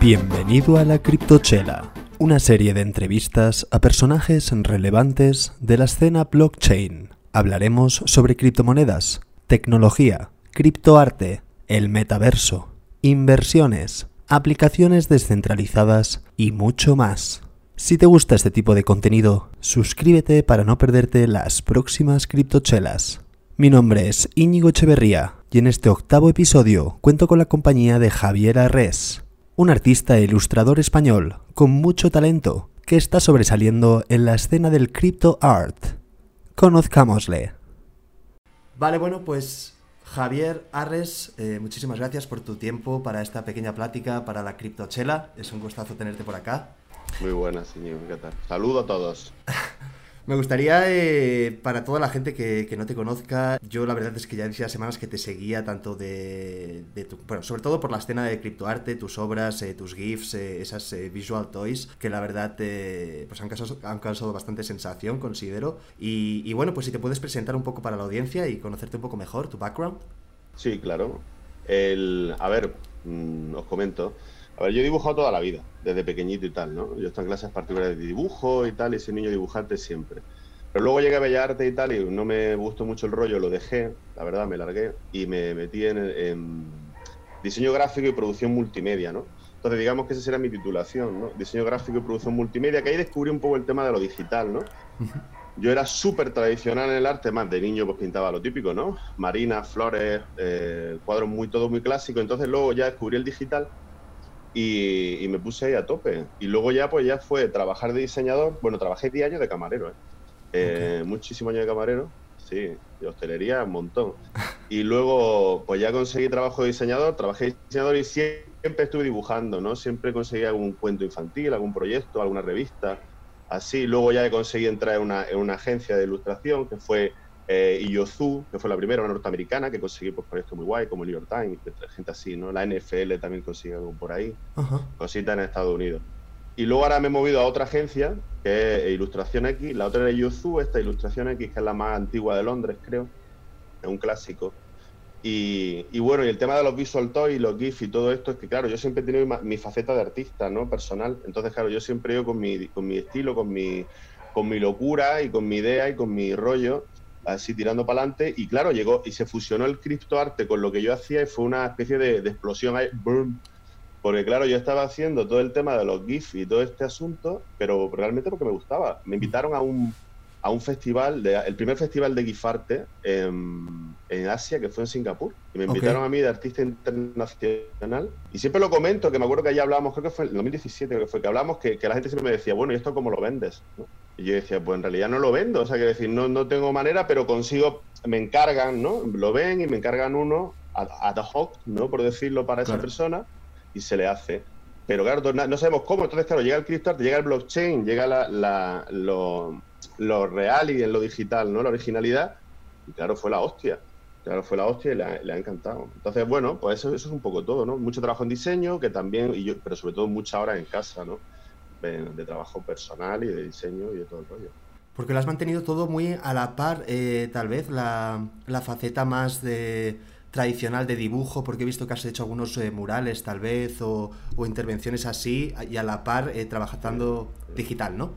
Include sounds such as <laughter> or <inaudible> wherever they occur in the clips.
Bienvenido a la Criptochela, una serie de entrevistas a personajes relevantes de la escena blockchain. Hablaremos sobre criptomonedas, tecnología, criptoarte, el metaverso, inversiones, aplicaciones descentralizadas y mucho más. Si te gusta este tipo de contenido, suscríbete para no perderte las próximas criptochelas. Mi nombre es Íñigo Echeverría y en este octavo episodio cuento con la compañía de Javier Arres, un artista e ilustrador español con mucho talento que está sobresaliendo en la escena del crypto art. Conozcámosle. Vale, bueno, pues Javier Arres, eh, muchísimas gracias por tu tiempo para esta pequeña plática para la criptochela. Es un gustazo tenerte por acá. Muy buenas, señor. ¿Qué tal? Saludo a todos. <laughs> Me gustaría, eh, para toda la gente que, no te conozca, yo la verdad es que ya decía semanas que te seguía tanto de, tu, bueno, sobre todo por la escena de criptoarte, tus obras, eh, tus GIFs, eh, esas visual toys, que la verdad pues han causado, han causado bastante sensación, considero. Y, y, bueno, pues si te puedes presentar un poco para la audiencia y conocerte un poco mejor, tu background. Sí, claro. El, a ver, mm, os comento. A ver, yo he dibujado toda la vida, desde pequeñito y tal, ¿no? Yo estoy en clases particulares de dibujo y tal, y soy niño dibujante siempre. Pero luego llegué a Bellas Artes y tal, y no me gustó mucho el rollo, lo dejé, la verdad, me largué, y me metí en, diseño gráfico y producción multimedia, ¿no? Entonces, digamos que esa será mi titulación, ¿no? Diseño gráfico y producción multimedia, que ahí descubrí un poco el tema de lo digital, ¿no? Yo era súper tradicional en el arte, más de niño pues pintaba lo típico, ¿no? Marinas, flores, eh, cuadros muy, todo muy clásico. Entonces luego ya descubrí el digital y, me puse ahí a tope. Y luego ya, pues ya fue trabajar de diseñador. Bueno, trabajé 10 años de camarero, ¿eh? eh muchísimos años de camarero. Sí, de hostelería, un montón. Y luego, pues ya conseguí trabajo de diseñador, trabajé de diseñador y siempre estuve dibujando, ¿no? Siempre conseguí algún cuento infantil, algún proyecto, alguna revista, así. Luego ya conseguí entrar en una, en una agencia de ilustración que fue eh, Yozu, que fue la primera, una norteamericana, que conseguí pues, proyectos muy guay, como el New York Times, gente así, ¿no? La NFL también consigue algo por ahí, cositas en Estados Unidos. Y luego ahora me he movido a otra agencia, que es Ilustración X, la otra es Yozu, esta Ilustración X, que es la más antigua de Londres, creo, es un clásico. Y, bueno, y el tema de los visual toys, los GIF y todo esto, es que claro, yo siempre he tenido mi, faceta de artista, ¿no? Personal. Entonces, claro, yo siempre he ido con mi, con mi estilo, con mi, con mi locura y con mi idea y con mi rollo así tirando para adelante. Y claro, llegó y se fusionó el criptoarte con lo que yo hacía y fue una especie de, explosión ahí, boom. Porque claro, yo estaba haciendo todo el tema de los GIF y todo este asunto, pero realmente porque me gustaba. Me invitaron a un, a un festival, de, el primer festival de GIFarte en, en Asia, que fue en Singapur. Y me invitaron a mí de artista internacional. Y siempre lo comento, que me acuerdo que allá hablábamos, creo que fue en 2017, creo que fue, que hablamos que, que la gente siempre me decía, bueno, ¿y esto cómo lo vendes? Y yo decía, pues en realidad no lo vendo, o sea, que decir, no, no tengo manera, pero consigo, me encargan, ¿no? Lo ven y me encargan uno ad hoc, ¿no? Por decirlo para esa persona y se le hace. Pero claro, no, sabemos cómo, entonces claro, llega el criptoarte, llega el blockchain, llega la, la, lo, lo, real y en lo digital, ¿no? La originalidad, y claro, fue la hostia. Claro, fue la hostia y le ha, encantado. Entonces, bueno, pues eso, eso, es un poco todo, ¿no? Mucho trabajo en diseño, que también, y yo, pero sobre todo mucha hora en casa, ¿no? de, trabajo personal y de diseño y de todo el rollo. Porque lo has mantenido todo muy a la par, eh, tal vez, la, la, faceta más de tradicional de dibujo, porque he visto que has hecho algunos eh, murales, tal vez, o, o, intervenciones así, y a la par eh, trabajando digital, ¿no?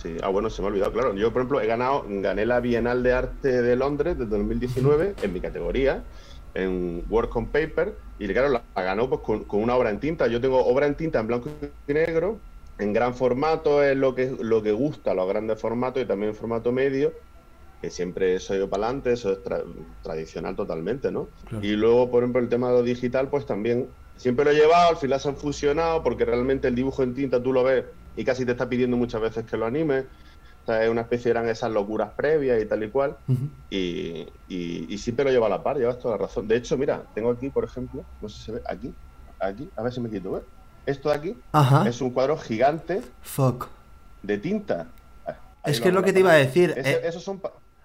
Sí, ah, bueno, se me ha olvidado, claro. Yo, por ejemplo, he ganado, gané la Bienal de Arte de Londres desde 2019 en mi categoría, en Work on Paper, y claro, la, ganó pues, con, con, una obra en tinta. Yo tengo obra en tinta en blanco y negro, en gran formato es lo que, lo que gusta, los grandes formatos y también en formato medio, que siempre soy yo para adelante, eso es tradicional totalmente, ¿no? Y luego, por ejemplo, el tema de lo digital, pues también siempre lo he llevado, al final se han fusionado, porque realmente el dibujo en tinta tú lo ves y casi te está pidiendo muchas veces que lo animes. O sea, es una especie, eran esas locuras previas y tal y cual. y, y, siempre lo llevo a la par, llevas toda la razón. De hecho, mira, tengo aquí, por ejemplo, no sé si se ve, aquí, aquí, a ver si me quito, ¿ves? Esto de aquí es un cuadro gigante Fuck. de tinta. es que es lo que te iba a decir. Eh,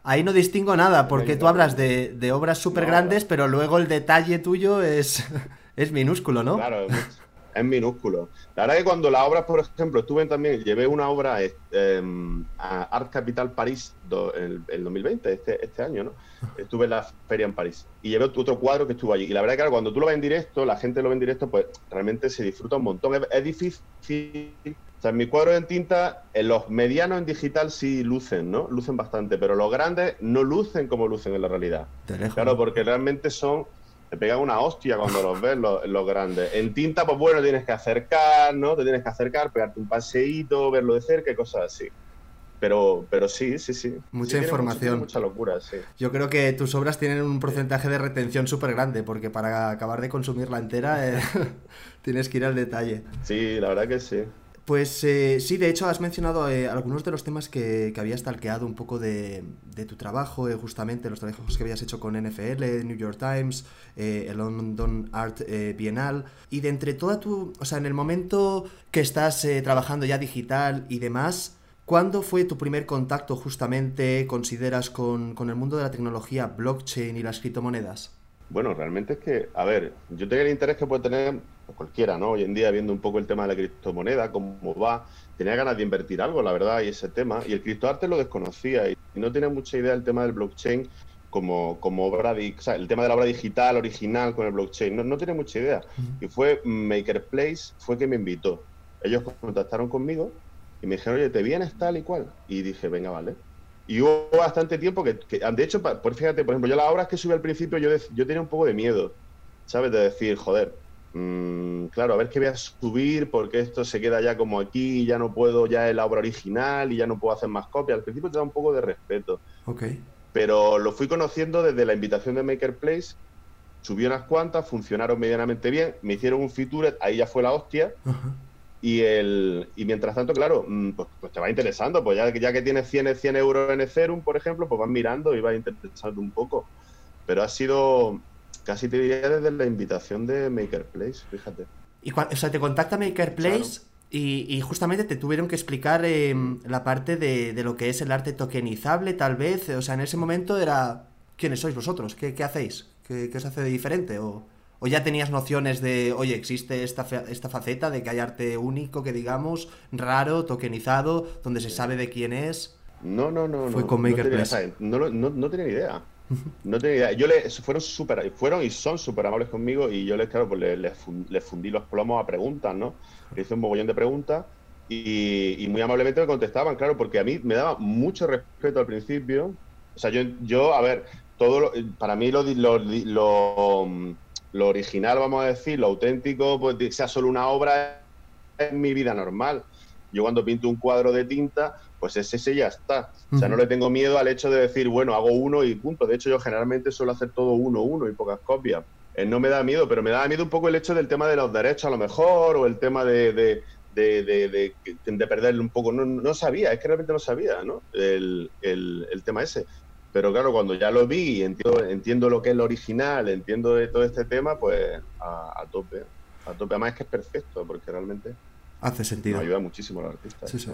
ahí no distingo nada, porque tú hablas de, obras súper grandes, pero luego el detalle tuyo es, <laughs> es minúsculo, ¿no? Claro, es minúsculo. La verdad que cuando las obras, por ejemplo, estuve también, llevé una obra em, a Art Capital París en el, 2020, este, este año, ¿no? Estuve en la feria en París y llevé otro cuadro que estuvo allí. Y la verdad que cuando tú lo ves en directo, la gente lo ve en directo, pues realmente se disfruta un montón. Es, difícil. O sea, en mis cuadros en tinta, en los medianos en digital sí lucen, ¿no? Lucen bastante, pero los grandes no lucen como lucen en la realidad. Claro, porque realmente son te pegan una hostia cuando los ves los, grandes. En tinta, pues bueno, tienes que acercar, ¿no? Te tienes que acercar, pegarte un paseíto, verlo de cerca y cosas así. Pero, pero sí, sí, sí. Mucha información. Mucha, locura, sí. Yo creo que tus obras tienen un porcentaje de retención súper grande, porque para acabar de consumirla entera eh, <laughs> tienes que ir al detalle. Sí, la verdad que sí. Pues eh, sí, de hecho has mencionado eh, algunos de los temas que, que habías talqueado un poco de, tu trabajo, eh, justamente los trabajos que habías hecho con NFL, New York Times, el London Art Bienal. Y de entre toda tu, o sea, en el momento que estás trabajando ya digital y demás, ¿cuándo fue tu primer contacto justamente, consideras, con, con el mundo de la tecnología blockchain y las criptomonedas? Bueno, realmente es que, a ver, yo tenía el interés que puede tener cualquiera, ¿no? Hoy en día, viendo un poco el tema de la criptomoneda, cómo va, tenía ganas de invertir algo, la verdad, y ese tema. Y el criptoarte lo desconocía y no tenía mucha idea del tema del blockchain como, como obra, de, o sea, el tema de la obra digital, original con el blockchain. No, no tenía mucha idea. Y fue Maker Place, fue que me invitó. Ellos contactaron conmigo y me dijeron, oye, ¿te vienes tal y cual? Y dije, venga, vale. Y hubo bastante tiempo que, de hecho, por, fíjate, por ejemplo, yo las obras que subí al principio, yo, yo tenía un poco de miedo, ¿sabes? De decir, joder, mm, claro, a ver qué voy a subir, porque esto se queda ya como aquí, y ya no puedo, ya es la obra original y ya no puedo hacer más copias. Al principio te da un poco de respeto. Ok. Pero lo fui conociendo desde la invitación de Maker Place, subí unas cuantas, funcionaron medianamente bien, me hicieron un feature, ahí ya fue la hostia. Y, el, y mientras tanto, claro, mm, pues, pues, te va interesando, pues ya, ya que tienes 100, 100 euros en Ethereum, por ejemplo, pues vas mirando y vas interesando un poco. Pero ha sido, casi te diría desde la invitación de Maker Place, fíjate. Y o sea, te contacta Maker Place y, justamente te tuvieron que explicar em, la parte de, de, lo que es el arte tokenizable, tal vez. O sea, en ese momento era, ¿quiénes sois vosotros? ¿Qué, qué hacéis? ¿Qué, ¿Qué, os hace de diferente? O... ¿O ya tenías nociones de, oye, existe esta, esta faceta de que hay arte único, que digamos, raro, tokenizado, donde se sabe de quién es? No, no, no. Fue con Maker no, no, no, tenía idea. No tenía idea. Yo le, fueron super, fueron y son súper amables conmigo y yo les, claro, pues les, fundí los plomos a preguntas, ¿no? Le hice un mogollón de preguntas y, muy amablemente me contestaban, claro, porque a mí me daba mucho respeto al principio. O sea, yo, yo a ver, todo para mí lo, lo, lo lo original, vamos a decir, lo auténtico, pues sea solo una obra en mi vida normal. Yo cuando pinto un cuadro de tinta, pues ese, ese ya está. O sea, no le tengo miedo al hecho de decir, bueno, hago uno y punto. De hecho, yo generalmente suelo hacer todo uno, uno y pocas copias. Eh, no me da miedo, pero me da miedo un poco el hecho del tema de los derechos a lo mejor, o el tema de, de, de, de, perderle un poco. No, no, sabía, es que realmente no sabía, ¿no? El, el, el tema ese. Pero claro, cuando ya lo vi y entiendo, entiendo lo que es lo original, entiendo de todo este tema, pues a, tope. A tope. Además es que es perfecto, porque realmente hace sentido. ayuda muchísimo al artista. Sí, sí.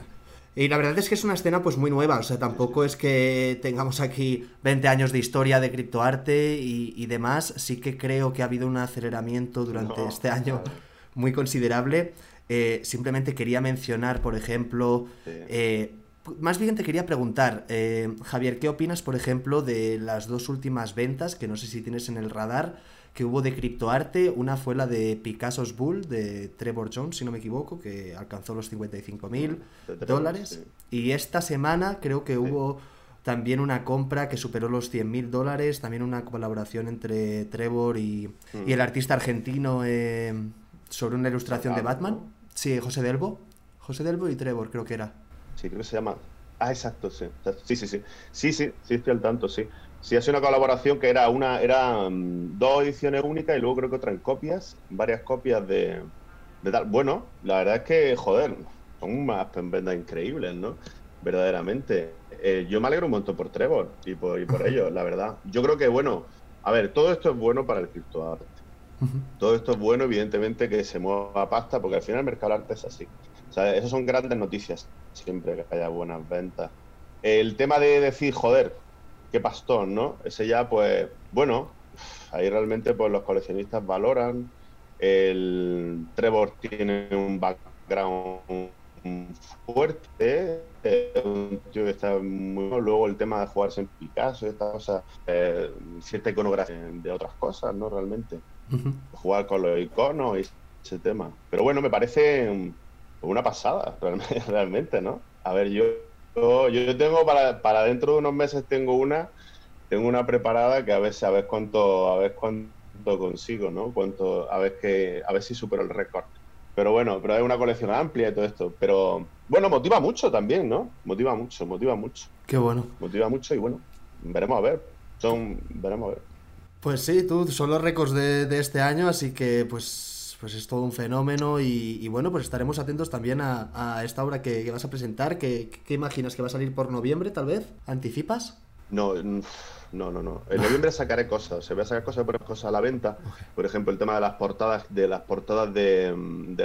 Y la verdad es que es una escena pues muy nueva, o sea, tampoco es que tengamos aquí 20 años de historia de criptoarte y, y demás, sí que creo que ha habido un aceleramiento durante este año muy considerable. Eh, simplemente quería mencionar, por ejemplo, eh, más bien te quería preguntar, eh, Javier, ¿qué opinas, por ejemplo, de las dos últimas ventas, que no sé si tienes en el radar, que hubo de criptoarte? Una fue la de Picasso's Bull, de Trevor Jones, si no me equivoco, que alcanzó los 55 mil dólares. Y esta semana creo que hubo también una compra que superó los 100 mil dólares, también una colaboración entre Trevor y, mm. el artista argentino eh, sobre una ilustración de Batman. Sí, José Delbo. José Delbo y Trevor, creo que era sí, creo que se llama. Ah, exacto, sí. Sí, sí, sí. Sí, sí, sí, estoy al tanto, sí. Sí, hace una colaboración que era una, era dos ediciones únicas y luego creo que otra en copias, varias copias de, tal. Bueno, la verdad es que, joder, son unas ventas increíbles, ¿no? Verdaderamente. Eh, yo me alegro un montón por Trevor y por, y por ellos, la verdad. Yo creo que, bueno, a ver, todo esto es bueno para el criptoarte. Todo esto es bueno, evidentemente, que se mueva pasta, porque al final el mercado arte es así. O sea, esas son grandes noticias, siempre que haya buenas ventas. El tema de decir, joder, qué pastón, ¿no? Ese ya, pues, bueno, ahí realmente pues los coleccionistas valoran El Trevor tiene un background fuerte, eh, un tío que está muy Luego el tema de jugarse en Picasso, esta cosa, eh, cierta iconografía de otras cosas, ¿no? Realmente. Jugar con los iconos y ese tema. Pero bueno, me parece una pasada, <laughs> realmente, ¿no? A ver, yo, yo, tengo para, para dentro de unos meses tengo una, tengo una preparada que a ver, a ver cuánto, a ver cuánto consigo, ¿no? Cuánto, a ver que, a ver si supero el récord. Pero bueno, pero es una colección amplia y todo esto. Pero bueno, motiva mucho también, ¿no? Motiva mucho, motiva mucho. Qué bueno. Motiva mucho y bueno, veremos a ver. Son, veremos a ver. Pues sí, tú, son los récords de, este año, así que pues, pues es todo un fenómeno y, bueno, pues estaremos atentos también a, esta obra que, vas a presentar. ¿Qué, ¿Qué, imaginas? ¿Que va a salir por noviembre, tal vez? ¿Anticipas? No, no, no, no. En noviembre sacaré cosas. Se voy a sacar cosas, por cosas a la venta. Por ejemplo, el tema de las portadas, de las portadas de,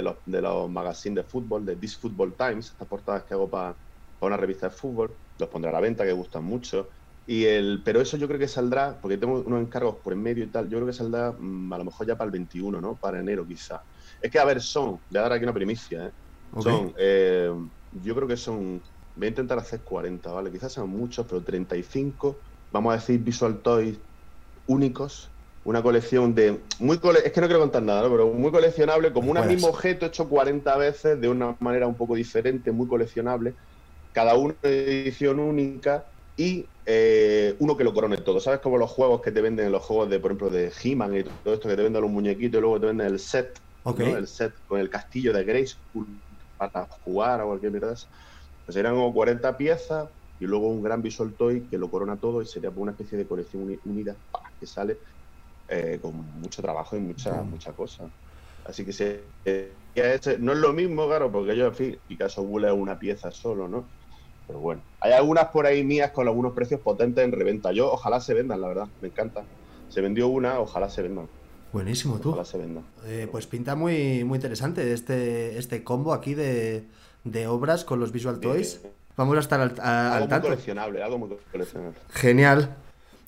los, de los magazines de fútbol, de This Football Times, estas portadas que hago para una revista de fútbol, los pondré a la venta, que gustan mucho. Y el, pero eso yo creo que saldrá, porque tengo unos encargos por en medio y tal, yo creo que saldrá mm, a lo mejor ya para el 21, ¿no? Para enero quizá. Es que, a ver, son, voy a dar aquí una primicia, ¿eh? Son, eh, yo creo que son, voy a intentar hacer 40, ¿vale? Quizás sean muchos, pero 35 vamos a decir, visual toys únicos, una colección de muy es que no quiero contar nada, pero muy coleccionable, como un mismo objeto hecho 40 veces de una manera un poco diferente, muy coleccionable, cada uno de edición única y eh, uno que lo corone todo. ¿Sabes como los juegos que te venden, los juegos de, por ejemplo, de He-Man y todo esto, que te venden los muñequitos y luego te venden el set, el set con el castillo de Grayskull para jugar o cualquier mierda Pues eran como 40 piezas, y luego un gran Visual Toy que lo corona todo y sería una especie de colección unida que sale eh, con mucho trabajo y mucha, mucha cosa. Así que se, eh, no es lo mismo, claro, porque yo, en fin, Picasso Bull es una pieza solo, ¿no? Pero bueno, hay algunas por ahí mías con algunos precios potentes en reventa. Yo, ojalá se vendan, la verdad, me encanta. Se vendió una, ojalá se vendan. Buenísimo, tú. Ojalá se vendan. Eh, pues pinta muy, muy interesante este, este combo aquí de, de obras con los Visual Toys. Vamos a estar al, algo Muy coleccionable, algo muy coleccionable. Genial.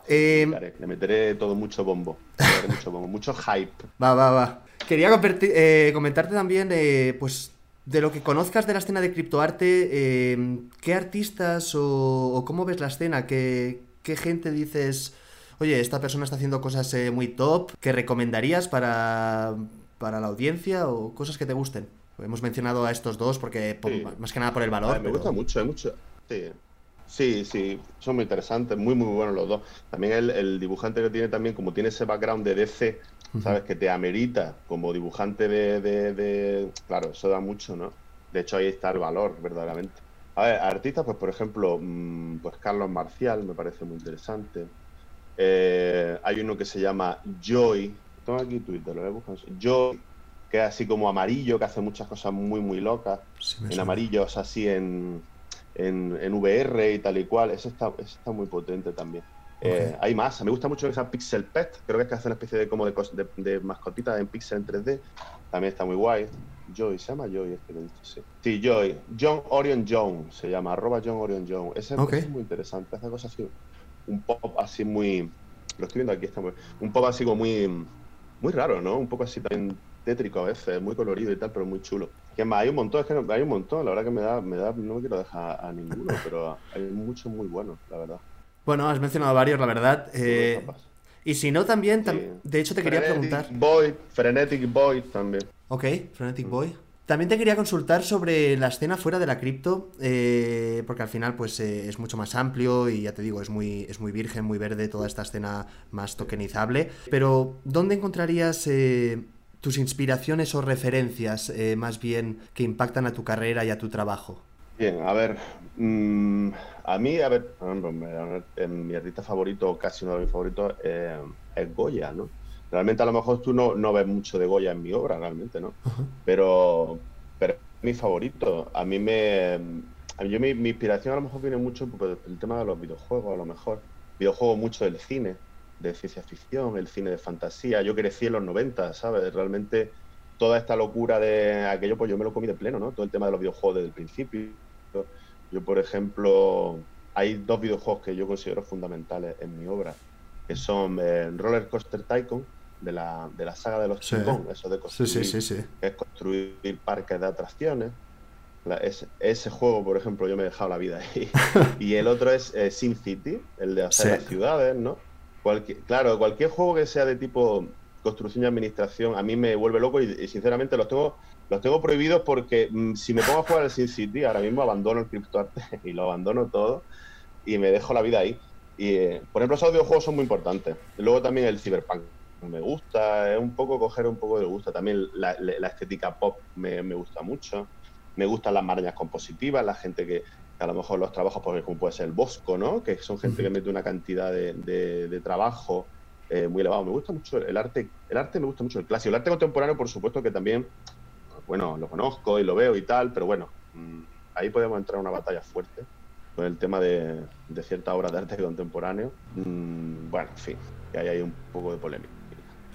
Eh, le meteré todo mucho bombo. mucho bombo, mucho hype. <laughs> Va, va, va. Quería eh, comentarte también, eh, pues, de lo que conozcas de la escena de criptoarte, ¿qué artistas o, cómo ves la escena? ¿Qué, ¿Qué, gente dices, oye, esta persona está haciendo cosas muy top, ¿Qué recomendarías para, para la audiencia o cosas que te gusten? Hemos mencionado a estos dos porque más que nada por el valor. me gusta mucho, hay mucho. Sí. Sí, sí, son muy interesantes, muy, muy buenos los dos. También el, dibujante que tiene también, como tiene ese background de DC, ¿sabes? Que te amerita como dibujante de, Claro, eso da mucho, ¿no? De hecho, ahí está el valor, verdaderamente. A ver, artistas, pues por ejemplo, mm, pues Carlos Marcial me parece muy interesante. Eh, hay uno que se llama Joy. Tengo aquí Twitter, lo voy a buscar. Joy que es así como amarillo, que hace muchas cosas muy, muy locas. en amarillo, o así en, en, VR y tal y cual. Eso está, está muy potente también. Eh, hay más. Me gusta mucho esa Pixel Pet. Creo que es que hace una especie de como de, de, mascotitas en pixel en 3D. También está muy guay. Joy, se llama Joy este que sí. Sí, Joy. John Orion John se llama, arroba John Orion John. Ese, es muy interesante. Hace cosas así, un pop así muy. Lo estoy viendo aquí, está muy. Un pop así como muy. Muy raro, ¿no? Un poco así también tétrico a veces, muy colorido y tal, pero muy chulo. Que más, hay un montón, es que hay un montón, la verdad que me da, me da, no me quiero dejar a ninguno, <laughs> pero hay muchos muy buenos, la verdad. Bueno, has mencionado varios, la verdad. Eh, y si no, también, de hecho te quería preguntar. Boy, Frenetic Boy también. Ok, Frenetic mm. Boy. También te quería consultar sobre la escena fuera de la cripto, eh, porque al final pues eh, es mucho más amplio y ya te digo, es muy, es muy virgen, muy verde toda esta escena más tokenizable. Pero, ¿dónde encontrarías tus inspiraciones o referencias más bien que impactan a tu carrera y a tu trabajo? Bien, a ver, mm, a mí, a ver, mi artista favorito, casi uno de mis favoritos, eh, es Goya, ¿no? Realmente a lo mejor tú no, no ves mucho de Goya en mi obra, realmente, ¿no? Pero, pero es mi favorito. A mí me... A mí, mi, mi, inspiración a lo mejor viene mucho por el tema de los videojuegos, a lo mejor. Videojuego mucho del cine de ciencia ficción, el cine de fantasía. Yo crecí en los 90, ¿sabes? Realmente toda esta locura de aquello, pues yo me lo comí de pleno, ¿no? Todo el tema de los videojuegos desde el principio. Yo, por ejemplo, hay dos videojuegos que yo considero fundamentales en mi obra, que son eh, Roller Coaster Tycoon de la, de la saga de los sí. eso de construir, es construir parques de atracciones. ese, juego, por ejemplo, yo me he dejado la vida ahí. <laughs> y el otro es eh, Sim City, el de hacer las ciudades, ¿no? claro, cualquier juego que sea de tipo construcción y administración a mí me vuelve loco y, sinceramente los tengo los tengo prohibidos porque mm, si me pongo a jugar al Sim City ahora mismo abandono el criptoarte <laughs> y lo abandono todo y me dejo la vida ahí. Y, eh, por ejemplo, esos videojuegos son muy importantes. luego también el Cyberpunk me gusta, es un poco coger un poco de gusto. También la, estética pop me, gusta mucho. Me gustan las marañas compositivas, la gente que, a lo mejor los trabajos, porque como puede ser el Bosco, ¿no? Que son gente que mete una cantidad de, trabajo eh, muy elevado. Me gusta mucho el arte, el arte me gusta mucho el clásico. El arte contemporáneo, por supuesto, que también, bueno, lo conozco y lo veo y tal, pero bueno, mm, ahí podemos entrar en una batalla fuerte con el tema de, cierta obra de arte contemporáneo. Mm, bueno, en fin, que hay un poco de polémica.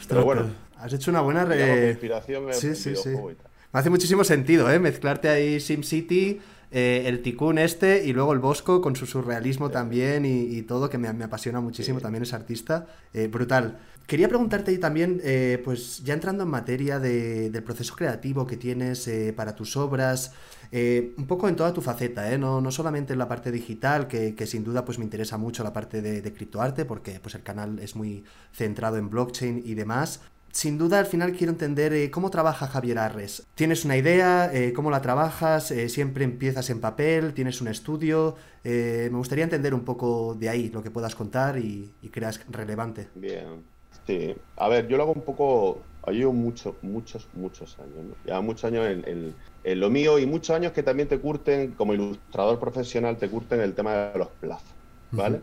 Pero bueno, has hecho una buena re... inspiración sí, sí, sí. Me hace muchísimo sentido, ¿eh? Mezclarte ahí SimCity, eh, el Ticún este y luego el Bosco con su surrealismo también y, todo, que me, apasiona muchísimo, también es artista. Eh, brutal. Quería preguntarte también, eh, pues ya entrando en materia del proceso creativo que tienes para tus obras, un poco en toda tu faceta, no, no, solamente en la parte digital, que, sin duda pues me interesa mucho la parte de, criptoarte, porque pues el canal es muy centrado en blockchain y demás. Sin duda, al final quiero entender cómo trabaja Javier Arres. ¿Tienes una idea? ¿Cómo la trabajas? ¿Siempre empiezas en papel? ¿Tienes un estudio? me gustaría entender un poco de ahí lo que puedas contar y, y creas relevante. Bien, Sí, a ver, yo lo hago un poco, llevo muchos, muchos, muchos años, ¿no? Ya muchos años en, lo mío y muchos años que también te curten, como ilustrador profesional, te curten el tema de los plazos, ¿vale?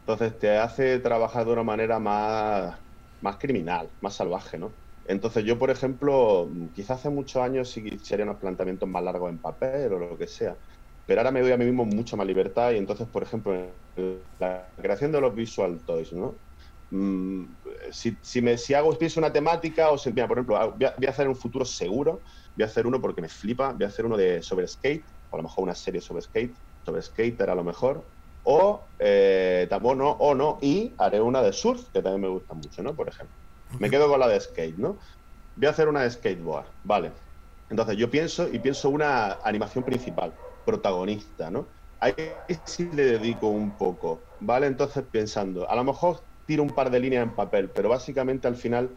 Entonces te hace trabajar de una manera más, más criminal, más salvaje, ¿no? Entonces yo, por ejemplo, quizás hace muchos años sí serían unos planteamientos más largos en papel o lo que sea, pero ahora me doy a mí mismo mucha más libertad y entonces, por ejemplo, la creación de los visual toys, ¿no? Mm, si, si, me, si hago pienso una temática, o si, mira, por ejemplo, voy a, hacer un futuro seguro, voy a hacer uno porque me flipa, voy a hacer uno de sobre skate, o a lo mejor una serie sobre skate, sobre skater a lo mejor, o, eh, o no, y haré una de surf, que también me gusta mucho, ¿no? Por ejemplo. Me quedo con la de skate, ¿no? Voy a hacer una de skateboard, vale. Entonces yo pienso y pienso una animación principal, protagonista, ¿no? Ahí sí le dedico un poco, ¿vale? Entonces pensando, a lo mejor tiro un par de líneas en papel, pero básicamente al final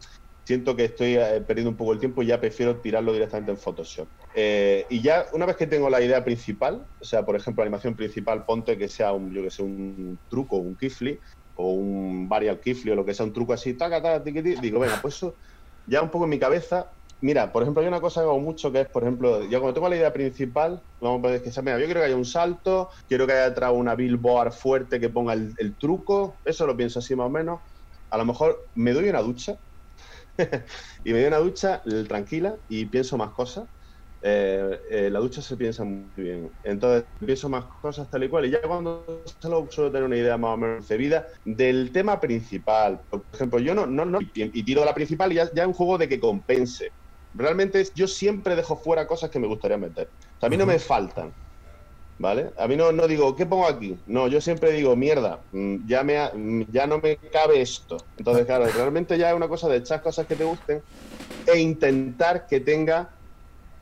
siento que estoy eh, perdiendo un poco el tiempo y ya prefiero tirarlo directamente en Photoshop. Eh, y ya una vez que tengo la idea principal, o sea, por ejemplo, animación principal, ponte que sea un, yo que sé, un truco, un kifli, o un varial kifli, o lo que sea, un truco así, taca, taca, tiqui, digo, venga, pues eso ya un poco en mi cabeza Mira, por ejemplo, hay una cosa que hago mucho que es, por ejemplo, yo cuando tengo la idea principal, vamos a ver que mira, yo quiero que haya un salto, quiero que haya detrás una billboard fuerte que ponga el, truco, eso lo pienso así más o menos. A lo mejor me doy una ducha <laughs> y me doy una ducha tranquila y pienso más cosas. Eh, eh, la ducha se piensa muy bien. Entonces pienso más cosas tal y cual. Y ya cuando solo suelo tener una idea más o menos concebida del tema principal. Por ejemplo, yo no, no, no y, tiro la principal y ya, ya es un juego de que compense realmente yo siempre dejo fuera cosas que me gustaría meter. a mí no me faltan. ¿Vale? A mí no, no digo, ¿qué pongo aquí? No, yo siempre digo, mierda, mm, ya, me mm, ya no me cabe esto. Entonces, claro, <laughs> realmente ya es una cosa de echar cosas que te gusten e intentar que tenga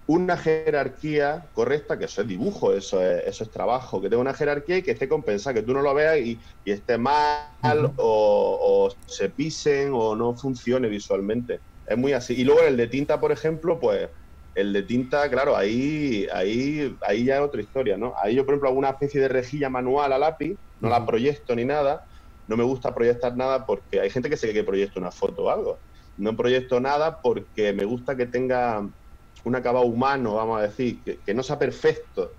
una jerarquía correcta, que eso es dibujo, eso es, eso es trabajo, que tenga una jerarquía y que esté compensada, que tú no lo veas y, esté mal o, o se pisen o no funcione visualmente. Es muy así. Y luego el de tinta, por ejemplo, pues el de tinta, claro, ahí, ahí, ahí ya es otra historia, ¿no? Ahí yo, por ejemplo, hago una especie de rejilla manual a lápiz, no la proyecto ni nada. No me gusta proyectar nada porque hay gente que sé que proyecta una foto o algo. No proyecto nada porque me gusta que tenga un acabado humano, vamos a decir, que, no sea perfecto.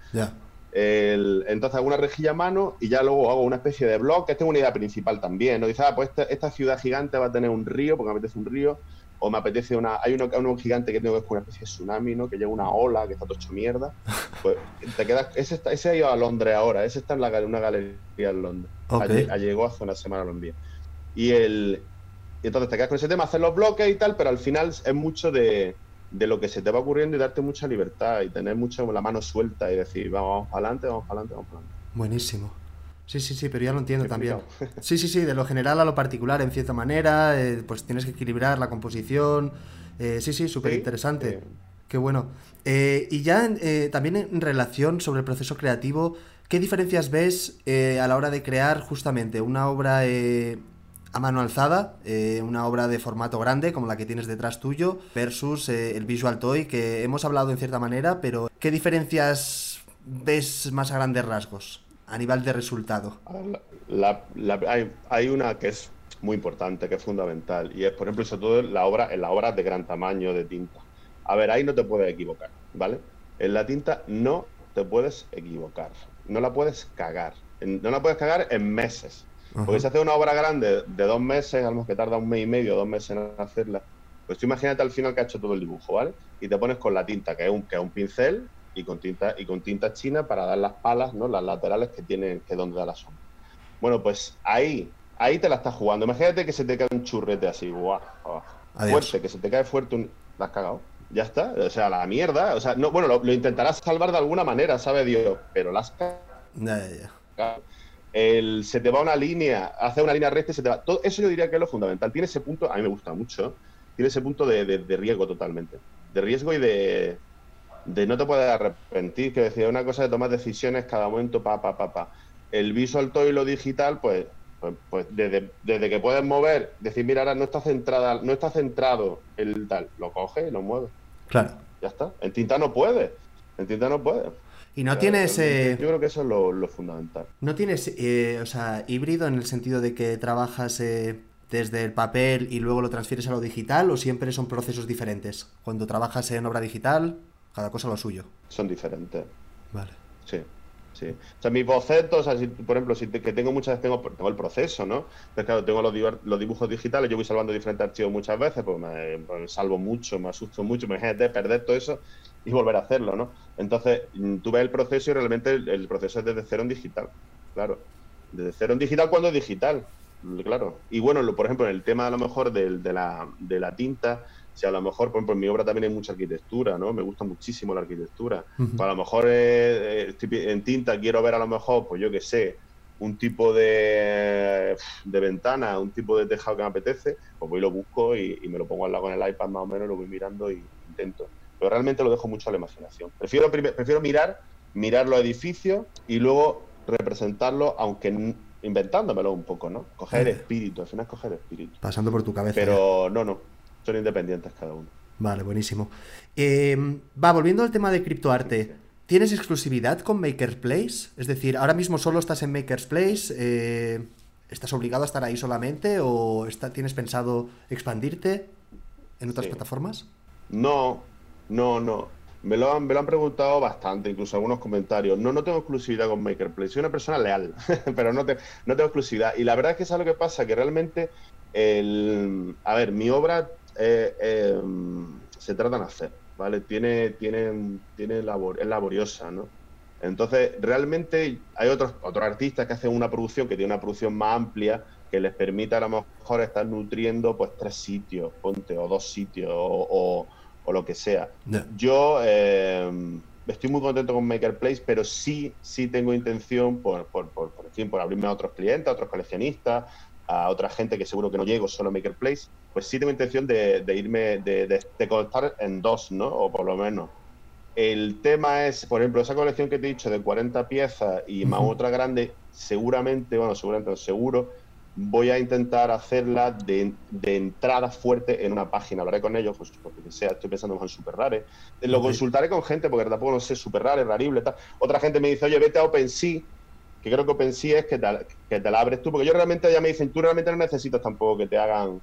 entonces hago una rejilla a mano y ya luego hago una especie de blog, que tengo una idea principal también. ¿no? Dice, ah, pues esta, esta, ciudad gigante va a tener un río, porque me apetece un río, o me apetece una. Hay uno, uno gigante que tengo que es una especie de tsunami, ¿no? Que llega una ola, que está todo hecho mierda. <laughs> Pues te quedas. Ese, ese ha ido a Londres ahora, ese está en la, una galería en Londres. Okay. llegó hace una semana, lo envié. Y el. Y entonces te quedas con ese tema, hacer los bloques y tal, pero al final es mucho de, de lo que se te va ocurriendo y darte mucha libertad y tener mucho la mano suelta y decir, vamos, vamos para adelante, vamos para adelante, vamos para adelante. Buenísimo. Sí, sí, sí, pero ya lo entiendo también. <laughs> Sí, sí, sí, de lo general a lo particular, en cierta manera, eh, pues tienes que equilibrar la composición. Eh, sí, sí, súper interesante. Qué bueno. Eh, y ya también en relación sobre el proceso creativo, ¿qué diferencias ves a la hora de crear justamente una obra a mano alzada, una obra de formato grande como la que tienes detrás tuyo, versus el Visual Toy, que hemos hablado en cierta manera, pero ¿qué diferencias ves más a grandes rasgos? A nivel de resultado? hay, una que es muy importante, que es fundamental, y es, por ejemplo, sobre todo en la obra, en las obras de gran tamaño de tinta. A ver, ahí no te puedes equivocar, ¿vale? En la tinta no te puedes equivocar, no la puedes cagar, no la puedes cagar en meses. Porque si haces una obra grande de dos meses, a lo mejor que tarda un mes y medio, dos meses en hacerla, pues tú imagínate al final que ha hecho todo el dibujo, ¿vale? Y te pones con la tinta, que es un, que es un pincel, y con tinta y con tinta china para dar las palas, ¿no? Las laterales que tienen que donde da la sombra. Bueno, pues ahí, ahí te la estás jugando. Imagínate que se te cae un churrete así, guau, fuerte, que se te cae fuerte, un... la has cagado. Ya está, o sea, la mierda, o sea, no, bueno, lo, intentarás salvar de alguna manera, sabe Dios, pero las cagado. El, se te va una línea, hace una línea recta y se te va. Todo, eso yo diría que es lo fundamental. Tiene ese punto, a mí me gusta mucho, tiene ese punto de riesgo totalmente. De riesgo y de, de no te puedes arrepentir, que decía una cosa de tomar decisiones cada momento, pa, pa, pa, pa. El visual toy y lo digital, pues, pues, pues desde, que puedes mover, decir, mira, ahora no está centrada, no está centrado el tal, lo coge y lo mueve. Claro. Ya está. En tinta no puede. En tinta no puede. Y no tienes. Eh, yo creo que eso es lo, fundamental. ¿No tienes, eh, o sea, híbrido en el sentido de que trabajas eh, desde el papel y luego lo transfieres a lo digital o siempre son procesos diferentes? Cuando trabajas en obra digital, cada cosa lo suyo. Son diferentes. Vale. Sí. Sí. O sea, mis bocetos, así, por ejemplo, si que tengo muchas veces, tengo, tengo, el proceso, ¿no? Pues claro, tengo los, los, dibujos digitales, yo voy salvando diferentes archivos muchas veces, pues me, pues salvo mucho, me asusto mucho, me de perder todo eso y volver a hacerlo, ¿no? Entonces, mm, tú ves el proceso y realmente el, proceso es desde cero en digital, claro. Desde cero en digital cuando es digital, claro. Y bueno, lo, por ejemplo, en el tema a lo mejor de, de, la, de la tinta, si a lo mejor, por ejemplo, en mi obra también hay mucha arquitectura, ¿no? Me gusta muchísimo la arquitectura. A lo mejor eh, eh, en tinta quiero ver a lo mejor, pues yo qué sé, un tipo de, de, ventana, un tipo de tejado que me apetece, pues voy y lo busco y, me lo pongo al lado con el iPad más o menos, lo voy mirando y intento. Pero realmente lo dejo mucho a la imaginación. Prefiero, prefiero mirar, mirar los edificios y luego representarlo, aunque inventándomelo un poco, ¿no? Coger el espíritu, al final es coger espíritu. Pasando por tu cabeza. Pero no, no son independientes cada uno. Vale, buenísimo. Em, va, volviendo al tema de criptoarte, ¿tienes exclusividad con Maker's Place? Es decir, ahora mismo solo estás en Maker's Place, eh, ¿estás obligado a estar ahí solamente o está, tienes pensado expandirte en otras plataformas? No, no, no. Me lo, han, me lo han preguntado bastante, incluso algunos comentarios. No, no tengo exclusividad con Maker Place. Soy una persona leal, <laughs> pero no, te, no tengo exclusividad. Y la verdad es que es algo que pasa, que realmente, el, a ver, mi obra eh, em, se tratan de hacer, ¿vale? Tiene, tiene, tiene labor, es laboriosa, ¿no? Entonces, realmente hay otros, otros artistas que hacen una producción que tiene una producción más amplia que les permite a lo mejor estar nutriendo pues tres sitios, ponte, o dos sitios, o, lo que sea. Yo em, estoy muy contento con Maker Place, pero sí, sí tengo intención por, por, por, por, por abrirme a otros clientes, a otros coleccionistas, a otra gente que seguro que no llego solo a Maker Place, pues sí tengo intención de, irme, de, de, en dos, ¿no? O por lo menos. El tema es, por ejemplo, esa colección que te he dicho de 40 piezas y más otra grande, seguramente, bueno, seguramente, seguro, voy a intentar hacerla de, entrada fuerte en una página. Hablaré con ellos, pues porque sea, estoy pensando en super rare. Lo consultaré con gente, porque tampoco no sé, super rare, rarible, tal. Otra gente me dice, oye, vete a OpenSea que creo que OpenSea es que te, que te la abres tú, porque yo realmente ya me dicen, tú realmente no necesitas tampoco que te hagan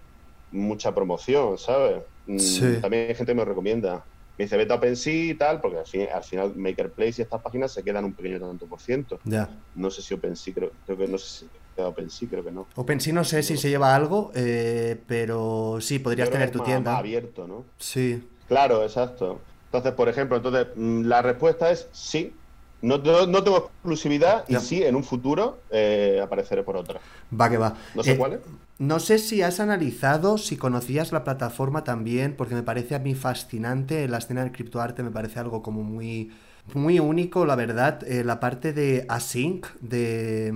mucha promoción, ¿sabes? Mm, también hay gente que me recomienda. Me dice, vete a OpenSea y tal, porque al, fin, al final MakerPlace y estas páginas se quedan un pequeño tanto por ciento. Ya. No sé si OpenSea, creo, creo que no sé si queda OpenSea, creo que no. OpenSea no sé si se lleva algo, eh, pero sí, podrías tener tu tienda. abierto, ¿no? Sí. Claro, exacto. Entonces, por ejemplo, entonces mm, la respuesta es sí, no, no, tengo exclusividad y sí, en un futuro eh, apareceré por otra. Va que va. No sé eh, cuál es. No sé si has analizado, si conocías la plataforma también, porque me parece a mí fascinante. La escena del criptoarte me parece algo como muy, muy único, la verdad. Eh, la parte de Async, de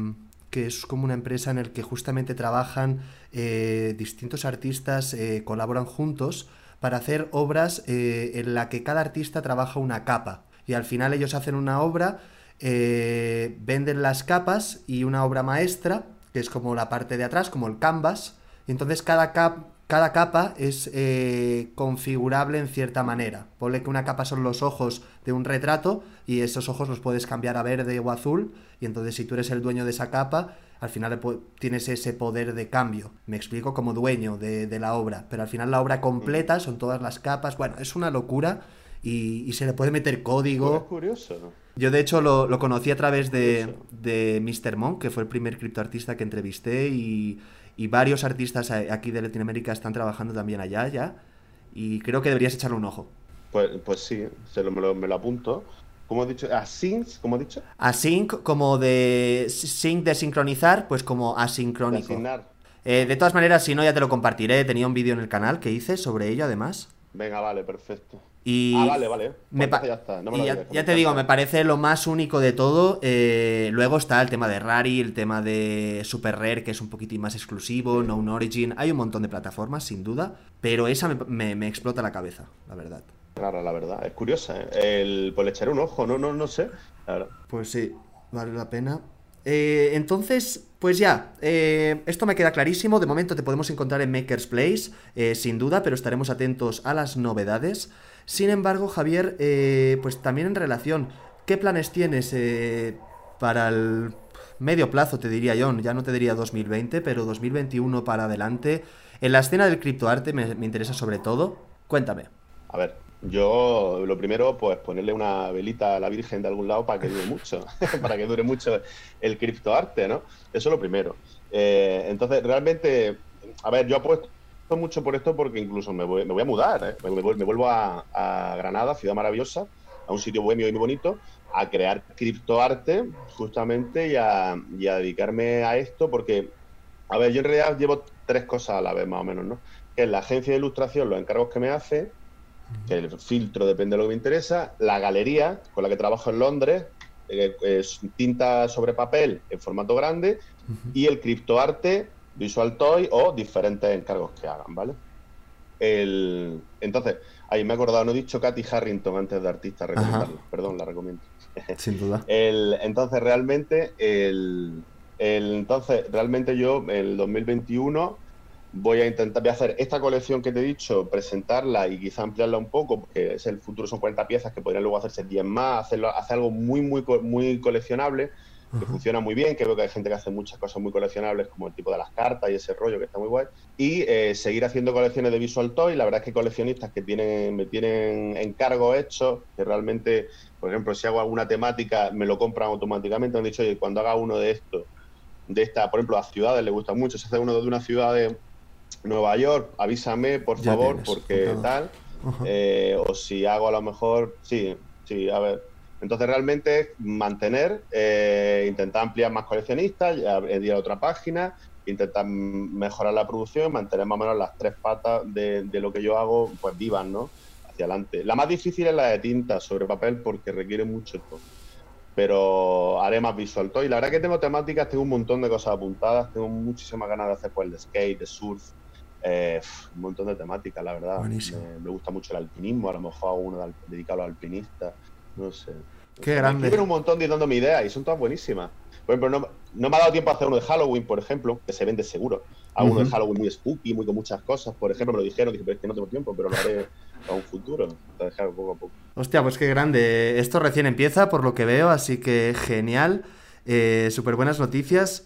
que es como una empresa en la que justamente trabajan eh, distintos artistas, eh, colaboran juntos para hacer obras eh, en la que cada artista trabaja una capa. Y al final ellos hacen una obra, venden las capas y una obra maestra, que es como la parte de atrás, como el canvas. Y entonces cada, cap cada capa es eh, configurable en cierta manera. Ponle que una capa son los ojos de un retrato y esos ojos los puedes cambiar a verde o azul y entonces si tú eres el dueño de esa capa, al final tienes ese poder de cambio. Me explico como dueño de, la obra, pero al final la obra completa son todas las capas. Bueno, es una locura y, se le puede meter código. Es curioso. Yo de hecho lo, conocí a través de, de Mr. Monk, que fue el primer criptoartista que entrevisté y y varios artistas aquí de Latinoamérica están trabajando también allá ya. Y creo que deberías echarle un ojo. Pues, pues sí, se lo, me, lo, apunto. ¿Cómo has dicho? ¿Async? ¿Cómo has dicho? Async, como de sync de sincronizar, pues como asincrónico. Eh, de todas maneras, si no, ya te lo compartiré. Tenía un vídeo en el canal que hice sobre ello, además. Venga, vale, perfecto. Y ah, vale, vale. Pues ya, está. ya, te digo, me parece lo más único de todo. Eh, luego está el tema de Rari, el tema de Super Rare, que es un poquitín más exclusivo, No Origin. Hay un montón de plataformas, sin duda. Pero esa me, explota la cabeza, la verdad. Claro, la verdad. Es curiosa, ¿eh? El, pues le echaré un ojo, no, no, no sé. Pues sí, vale la pena. Eh, entonces, pues ya, eh, esto me queda clarísimo. De momento te podemos encontrar en Maker's Place, eh, sin duda, pero estaremos atentos a las novedades. Sin embargo, Javier, pues también en relación, ¿qué planes tienes para el medio plazo, te diría yo? Ya no te diría 2020, pero 2021 para adelante. En la escena del criptoarte me, me interesa sobre todo. Cuéntame. A ver, yo lo primero, pues ponerle una velita a la Virgen de algún lado para que dure mucho, <laughs> para que dure mucho el criptoarte, ¿no? Eso es lo primero. Eh, entonces, realmente, a ver, yo apuesto mucho por esto porque incluso me voy, me voy a mudar, ¿eh? me, vuelvo a, Granada, ciudad maravillosa, a un sitio bohemio y muy bonito, a crear criptoarte justamente y a, y a dedicarme a esto porque, a ver, yo en realidad llevo tres cosas a la vez más o menos, ¿no? Que es la agencia de ilustración, los encargos que me hace, que el filtro depende de lo que me interesa, la galería con la que trabajo en Londres, eh, es tinta sobre papel en formato grande, y el criptoarte, Visual Toy o diferentes encargos que hagan, ¿vale? El, entonces, ahí me he acordado, no he dicho Katy Harrington antes de artista, recomendarlo, perdón, la recomiendo. <laughs> Sin duda. El, entonces, realmente, el, el, entonces, realmente yo, el 2021 voy a intentar, voy a hacer esta colección que te he dicho, presentarla y quizá ampliarla un poco, porque es el futuro, son 40 piezas que podrían luego hacerse 10 más, hacerlo, hacer algo muy, muy, muy coleccionable, que funciona muy bien, que veo que hay gente que hace muchas cosas muy coleccionables, como el tipo de las cartas y ese rollo que está muy guay, y eh, seguir haciendo colecciones de Visual Toy, la verdad es que coleccionistas que tienen, me tienen encargo hecho, que realmente, por ejemplo, si hago alguna temática, me lo compran automáticamente, han dicho, oye, cuando haga uno de estos, de esta, por ejemplo, a ciudades le gusta mucho, si hace uno de una ciudad de Nueva York, avísame, por favor, porque tal. Eh, o si hago a lo mejor, sí, sí, a ver. Entonces realmente mantener, eh, intentar ampliar más coleccionistas, ir a otra página, intentar mejorar la producción, mantener más o menos las tres patas de, lo que yo hago, pues vivan, ¿no? Hacia adelante. La más difícil es la de tinta sobre papel porque requiere mucho esto pero haré más visual Y la verdad que tengo temáticas, tengo un montón de cosas apuntadas, tengo muchísimas ganas de hacer pues el de skate, de surf, eh, un montón de temáticas, la verdad. Me, gusta mucho el alpinismo, a lo mejor hago uno dedicado a los alpinistas, no sé. Qué grande. Me un montón dándome ideas y son todas buenísimas. Por ejemplo, no, no, me ha dado tiempo a hacer uno de Halloween, por ejemplo, que se vende seguro. Hago uno de Halloween muy spooky, muy con muchas cosas. Por ejemplo, me lo dijeron, dije, pero es que no tengo tiempo, pero lo haré a un futuro. Dejar poco a poco. Hostia, pues qué grande. Esto recién empieza, por lo que veo, así que genial. Eh, Súper buenas noticias.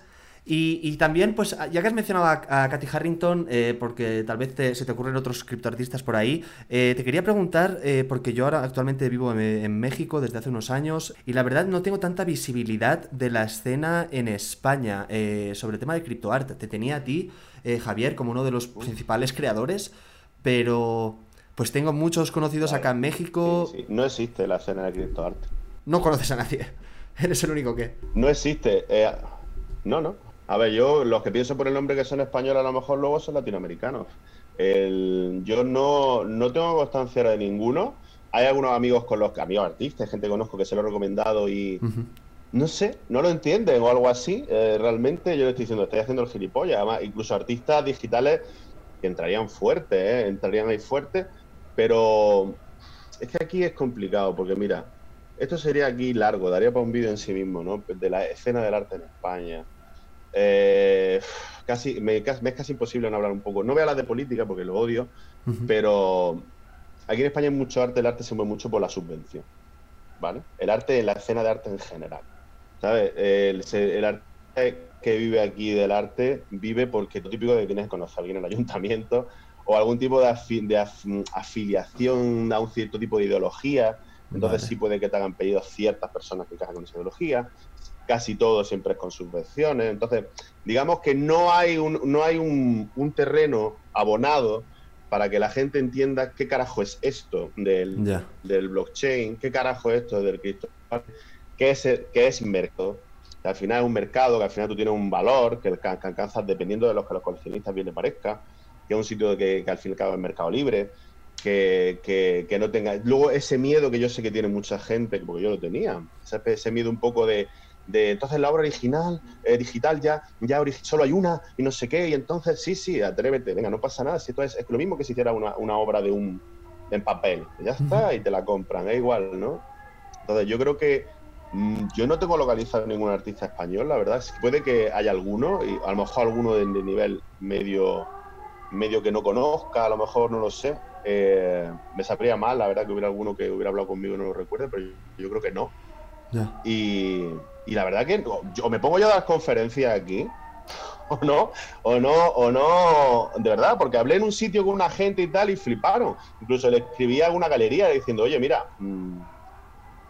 Y, también, pues, ya que has mencionado a, Katy Harrington, eh, porque tal vez se te ocurren otros criptoartistas por ahí, eh, te quería preguntar, porque yo ahora actualmente vivo en, México desde hace unos años, y la verdad no tengo tanta visibilidad de la escena en España sobre el tema de criptoarte. Te tenía a ti, Javier, como uno de los principales creadores, pero pues tengo muchos conocidos acá en México. No existe la escena de criptoarte. No conoces a nadie. <laughs> Eres el único que. No existe. Eh, no, no. A ver, yo los que pienso por el nombre que son españoles a lo mejor luego son latinoamericanos. yo no, no tengo constancia de ninguno. Hay algunos amigos con los que, amigos artistas, gente que conozco que se lo he recomendado y, no sé, no lo entienden o algo así. Eh, realmente yo le estoy diciendo, estoy haciendo el gilipollas. Además, incluso artistas digitales que entrarían fuerte, ¿eh? entrarían ahí fuerte, pero es que aquí es complicado, porque mira, esto sería aquí largo, daría para un vídeo en sí mismo, ¿no? De la escena del arte en España. Eh, casi, me, es casi imposible no hablar un poco. No voy a hablar de política porque lo odio, pero aquí en España hay mucho arte, el arte se mueve mucho por la subvención, ¿vale? El arte, la escena de arte en general, ¿sabes? El, el arte que vive aquí del arte vive porque lo típico de que tienes que conocer a alguien en el ayuntamiento o algún tipo de, afiliación a un cierto tipo de ideología. Entonces sí puede que te hagan pedido ciertas personas que encajan con esa ideología. Casi todo siempre es con subvenciones. Entonces, digamos que no hay un, no hay un, terreno abonado para que la gente entienda qué carajo es esto del, del blockchain, qué carajo es esto del cripto, qué es, qué es mercado que al final es un mercado, que al final tú tienes un valor, que, alcanzas dependiendo de lo que los coleccionistas bien les parezca, que es un sitio que, al fin y al cabo es mercado libre, que, no tenga... Luego ese miedo que yo sé que tiene mucha gente, porque yo lo tenía, ese, miedo un poco de, entonces la obra original, eh, digital ya, ya solo hay una y no sé qué, y entonces sí, sí, atrévete, venga, no pasa nada, si esto es, lo mismo que si hiciera una, obra de un en papel, ya está, y te la compran, es igual, ¿no? Entonces yo creo que Mm, yo no tengo localizado ningún artista español, la verdad. Puede que haya alguno, y a lo mejor alguno de, nivel medio, medio que no conozca, a lo mejor no lo sé. Eh, me sabría mal, la verdad, que hubiera alguno que hubiera hablado conmigo y no lo recuerde, pero yo, creo que no. Y, la verdad que yo me pongo yo a dar conferencias aquí, <laughs> o no, o no, o no, de verdad, porque hablé en un sitio con una gente y tal y fliparon. Incluso le escribí a una galería diciendo, oye, mira, mm,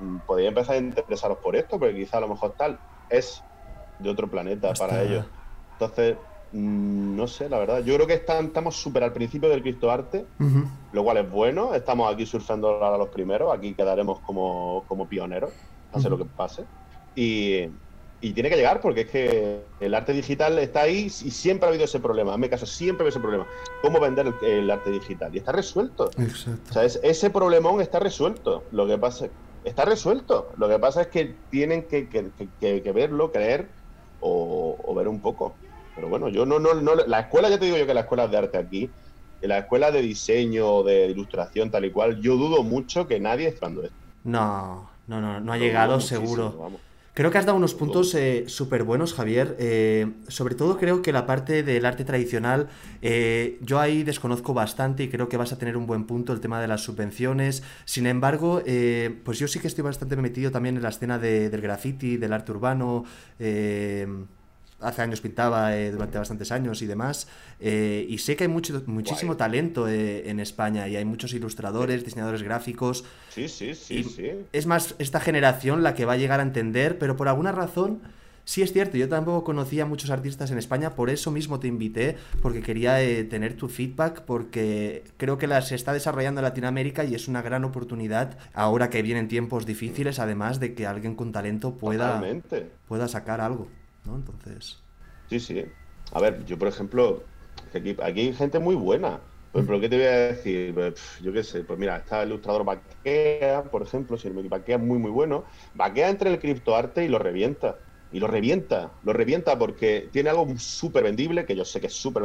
Mm, podría empezar a interesaros por esto, porque quizá a lo mejor tal es de otro planeta para ellos. Entonces, mm, no sé, la verdad. Yo creo que estamos súper al principio del Cristo Arte, lo cual es bueno. Estamos aquí surfeando a los primeros, aquí quedaremos como, como pioneros, pase lo que pase. Y, tiene que llegar porque es que el arte digital está ahí y siempre ha habido ese problema. En mi caso, siempre ha habido ese problema. ¿Cómo vender el, arte digital? Y está resuelto. Exacto. O sea, ese problemón está resuelto. Lo que pasa es está resuelto. Lo que pasa es que tienen que, verlo, creer o, ver un poco. Pero bueno, yo no, no, no, la escuela, ya te digo yo que las escuelas de arte aquí, la escuela de diseño, de ilustración, tal y cual, yo dudo mucho que nadie esté esto. No, no, no, no ha llegado seguro. Creo que has dado unos puntos eh, súper buenos, Javier. Eh, sobre todo creo que la parte del arte tradicional, eh, yo ahí desconozco bastante y creo que vas a tener un buen punto el tema de las subvenciones. Sin embargo, pues yo sí que estoy bastante metido también en la escena del graffiti, del arte urbano hace años pintaba eh, durante bastantes años y demás. Eh, y sé que hay mucho, muchísimo talento eh, en España y hay muchos ilustradores, diseñadores gráficos. Sí, sí, sí, sí. Es más esta generación la que va a llegar a entender, pero por alguna razón. Sí es cierto, yo tampoco conocía a muchos artistas en España, por eso mismo te invité, porque quería tener tu feedback, porque creo que la, se está desarrollando en Latinoamérica y es una gran oportunidad ahora que vienen tiempos difíciles, además de que alguien con talento pueda, pueda sacar algo. ¿No? Entonces. Sí, sí. A ver, yo por ejemplo, aquí, hay gente muy buena. Por ejemplo, ¿qué te voy a decir? Pues, yo qué sé, pues mira, está el ilustrador Baquea, por ejemplo, si el Baquea es muy, muy bueno. Baquea entre el criptoarte y lo revienta. Y lo revienta, lo revienta porque tiene algo súper vendible, que yo sé que es súper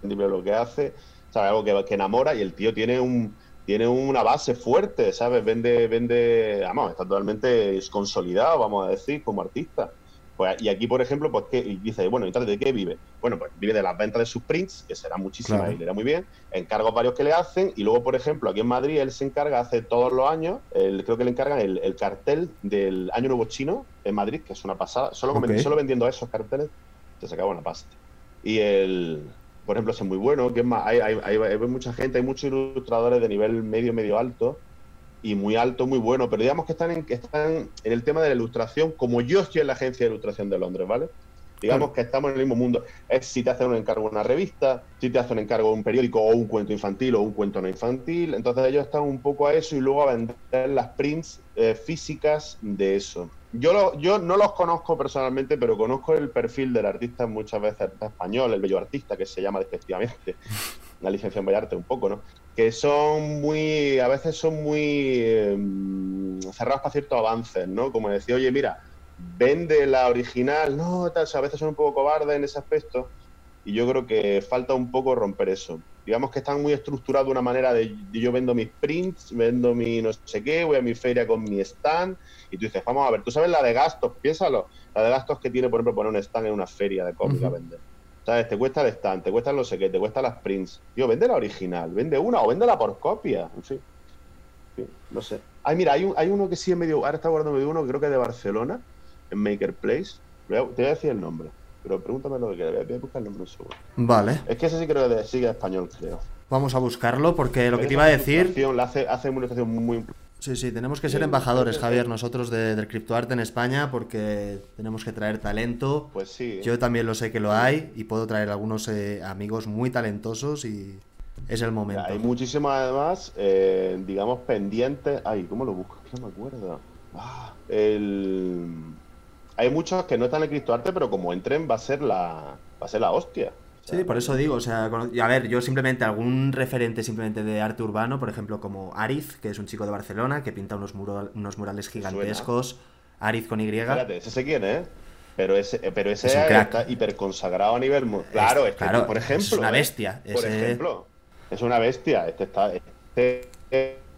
vendible lo que hace, ¿sabes? Algo que, que, enamora y el tío tiene un tiene una base fuerte, ¿sabes? Vende, vende, vamos, está totalmente consolidado, vamos a decir, como artista. Pues, y aquí, por ejemplo, pues ¿qué? dice, bueno, ¿y de qué vive? Bueno, pues vive de las ventas de sus prints, que será muchísimas y le da muy bien, encargos varios que le hacen, y luego, por ejemplo, aquí en Madrid él se encarga, hace todos los años, creo que le encargan el, cartel del Año Nuevo Chino en Madrid, que es una pasada, solo, solo vendiendo esos carteles se sacaba una pasta. Y el, por ejemplo, es muy bueno, que es más, hay, hay, hay mucha gente, hay muchos ilustradores de nivel medio, medio alto, y muy alto, muy bueno, pero digamos que están en, que están en el tema de la ilustración, como yo estoy en la agencia de ilustración de Londres, ¿vale? Digamos que estamos en el mismo mundo. Es si te hacen un encargo de una revista, si te hacen un encargo de un periódico o un cuento infantil o un cuento no infantil. Entonces ellos están un poco a eso y luego a vender las prints eh, físicas de eso. Yo, yo no los conozco personalmente, pero conozco el perfil del artista muchas veces español, el bello artista, que se llama despectivamente, <laughs> una licencia en Bellarte un poco, ¿no? que son muy, a veces son muy em, cerrados para ciertos avances, ¿no? Como decir, oye, mira, vende la original, no, a veces son un poco cobardes en ese aspecto. Y yo creo que falta un poco romper eso. Digamos que están muy estructurados de una manera de, yo vendo mis prints, vendo mi no sé qué, voy a mi feria con mi stand. Y tú dices, vamos a ver, tú sabes la de gastos, piénsalo. La de gastos que tiene, por ejemplo, poner un stand en una feria de cómics a vender. ¿Sabes? Te cuesta el stand, te cuesta no sé qué, te cuesta las prints. Tío, vende la original, vende una o véndela por copia. Sí. no sé. Ay, mira, hay, un, hay uno que sí es medio. Ahora está guardando medio uno, creo que es de Barcelona, en Maker Place. Te voy a decir el nombre. Pero pregúntame lo que quieras, voy a buscar el nombre seguro. Vale. Es que ese sí creo que sigue español, creo. Vamos a buscarlo porque lo que te iba a decir. La hace, hace una ilustración muy. Sí, sí, tenemos que ser embajadores, Javier, nosotros de, del criptoarte en España porque tenemos que traer talento. Pues sí. Yo también lo sé que lo hay y puedo traer algunos eh, amigos muy talentosos y es el momento. Hay muchísimos además, eh, digamos, pendientes. Ay, ¿cómo lo busco? No me acuerdo. Ah, el hay muchos que no están en criptoarte, pero como entren va a ser la, va a ser la hostia. Sí, por eso digo, o sea, a ver, yo simplemente algún referente simplemente de arte urbano, por ejemplo, como Ariz, que es un chico de Barcelona, que pinta unos, unos murales gigantescos. Ariz con Y. Espérate, ese sé quién es. Pero ese, eh, pero ese es está hiper consagrado a nivel. Claro, es, que, claro, por ejemplo. Es una bestia. Por ejemplo, es una bestia. Este está. Este,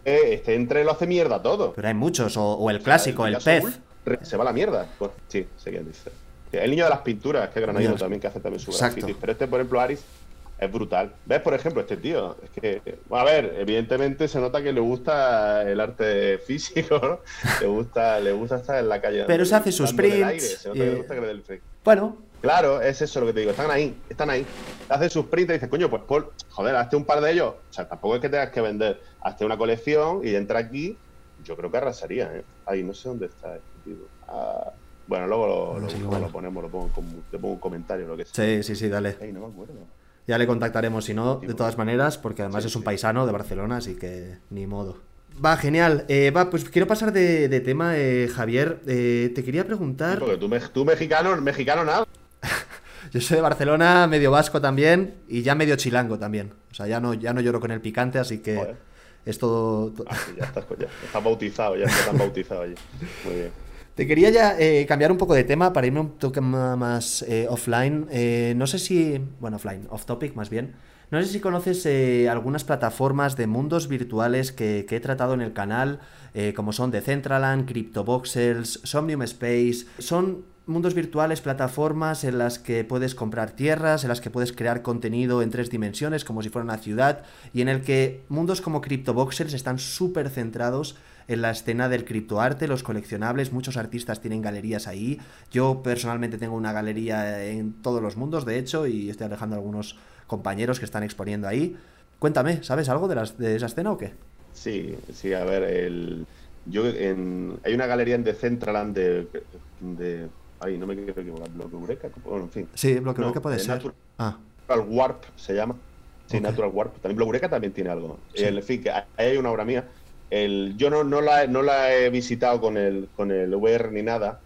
este entre lo hace mierda todo. Pero hay muchos, o, el clásico, el pez se va a la mierda. Pues, sí, sé quién dice. El niño de las pinturas, que es granadino también, que hace también su graffiti. Pero este, por ejemplo, Aris, es brutal. ¿Ves, por ejemplo, este tío? Es que, a ver, evidentemente se nota que le gusta el arte físico, ¿no? Le gusta, le gusta estar en la calle. Pero se hace sus prints. Bueno. Claro, es eso lo que te digo. Están ahí, están ahí. Hace sus prints y dices, coño, pues por, joder, hazte un par de ellos. O sea, tampoco es que tengas que vender. Hazte una colección y entra aquí. Yo creo que arrasaría, ¿eh? Ahí no sé dónde está. ¿eh? Ah, bueno, luego lo, ponemos, lo pongo, le pongo un comentario, lo que sea. Sí, sí, sí, dale. Ya le contactaremos, si no, de todas maneras, porque además es un paisano de Barcelona, así que ni modo. Va, genial. Eh, va, pues quiero pasar de, tema, eh, Javier. Eh, te quería preguntar. porque tú, tú mexicano, mexicano nada. <laughs> Yo soy de Barcelona, medio vasco también y ya medio chilango también. O sea, ya no, ya no lloro con el picante, así que es todo. Ah, ya estás, ya estás bautizado, ya estás bautizado allí. Muy bien. Te quería ya eh, cambiar un poco de tema para irme un toque más eh, offline. Eh, no sé si. Bueno, offline, off topic más bien. No sé si conoces algunas plataformas de mundos virtuales que, he tratado en el canal, como son Decentraland, CryptoVoxels, Somnium Space. Son mundos virtuales, plataformas en las que puedes comprar tierras, en las que puedes crear contenido en tres dimensiones, como si fuera una ciudad, y en el que mundos como CryptoVoxels están súper centrados en la escena del criptoarte, los coleccionables, muchos artistas tienen galerías ahí. Yo personalmente tengo una galería en todos los mundos, de hecho, y estoy alejando a algunos compañeros que están exponiendo ahí. Cuéntame, ¿sabes algo de, las, de esa escena o qué? Sí, sí, a ver, el, yo en, hay una galería en Decentraland de, de ay, no me quiero equivocar, Bloque Eureka, bueno, en fin. Sí, Bloque Eureka puede ser. ah. Natural Warp se llama. Sí, Natural Warp. También Bloque Eureka también tiene algo. en fin, que ahí hay una obra mía el, yo no, no, la, no la he visitado con el, con el VR ni nada,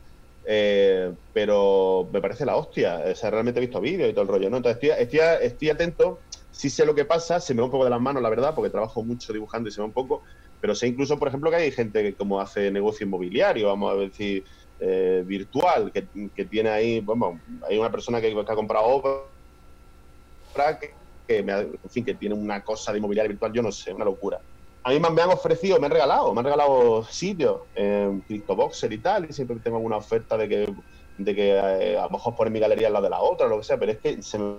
eh, pero me parece la hostia. O sea, realmente he visto vídeos y todo el rollo, ¿no? Entonces estoy, estoy, atento, sí sé lo que pasa, se me va un poco de las manos, la verdad, porque trabajo mucho dibujando y se me va un poco, pero sé incluso, por ejemplo, que hay gente que como hace negocio inmobiliario, vamos a decir, eh, virtual, que, que, tiene ahí, bueno, hay una persona que, ha comprado obra, que, que me en fin, que tiene una cosa de inmobiliario virtual, yo no sé, una locura a mí me han ofrecido, me han regalado, me han regalado sitios en CryptoBoxer y tal, y siempre tengo alguna oferta de que, de que eh, a lo mejor poner mi galería al lado de la otra, lo que sea, pero es que se me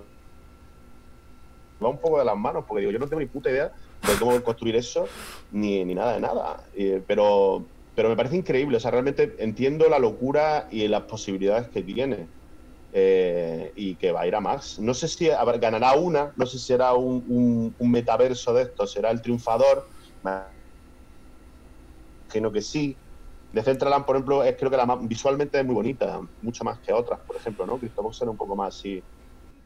va un poco de las manos, porque digo, yo no tengo ni puta idea de cómo construir eso, ni, ni nada de nada. pero, pero me parece increíble, o sea, realmente entiendo la locura y las posibilidades que tiene. Eh, y que va a ir a más. No sé si ganará una, no sé si será un, un metaverso de esto, será el triunfador, Imagino que sí. De Centraland, por ejemplo, es creo que la más, visualmente es muy bonita, mucho más que otras, por ejemplo, ¿no? Cristo era un poco más así.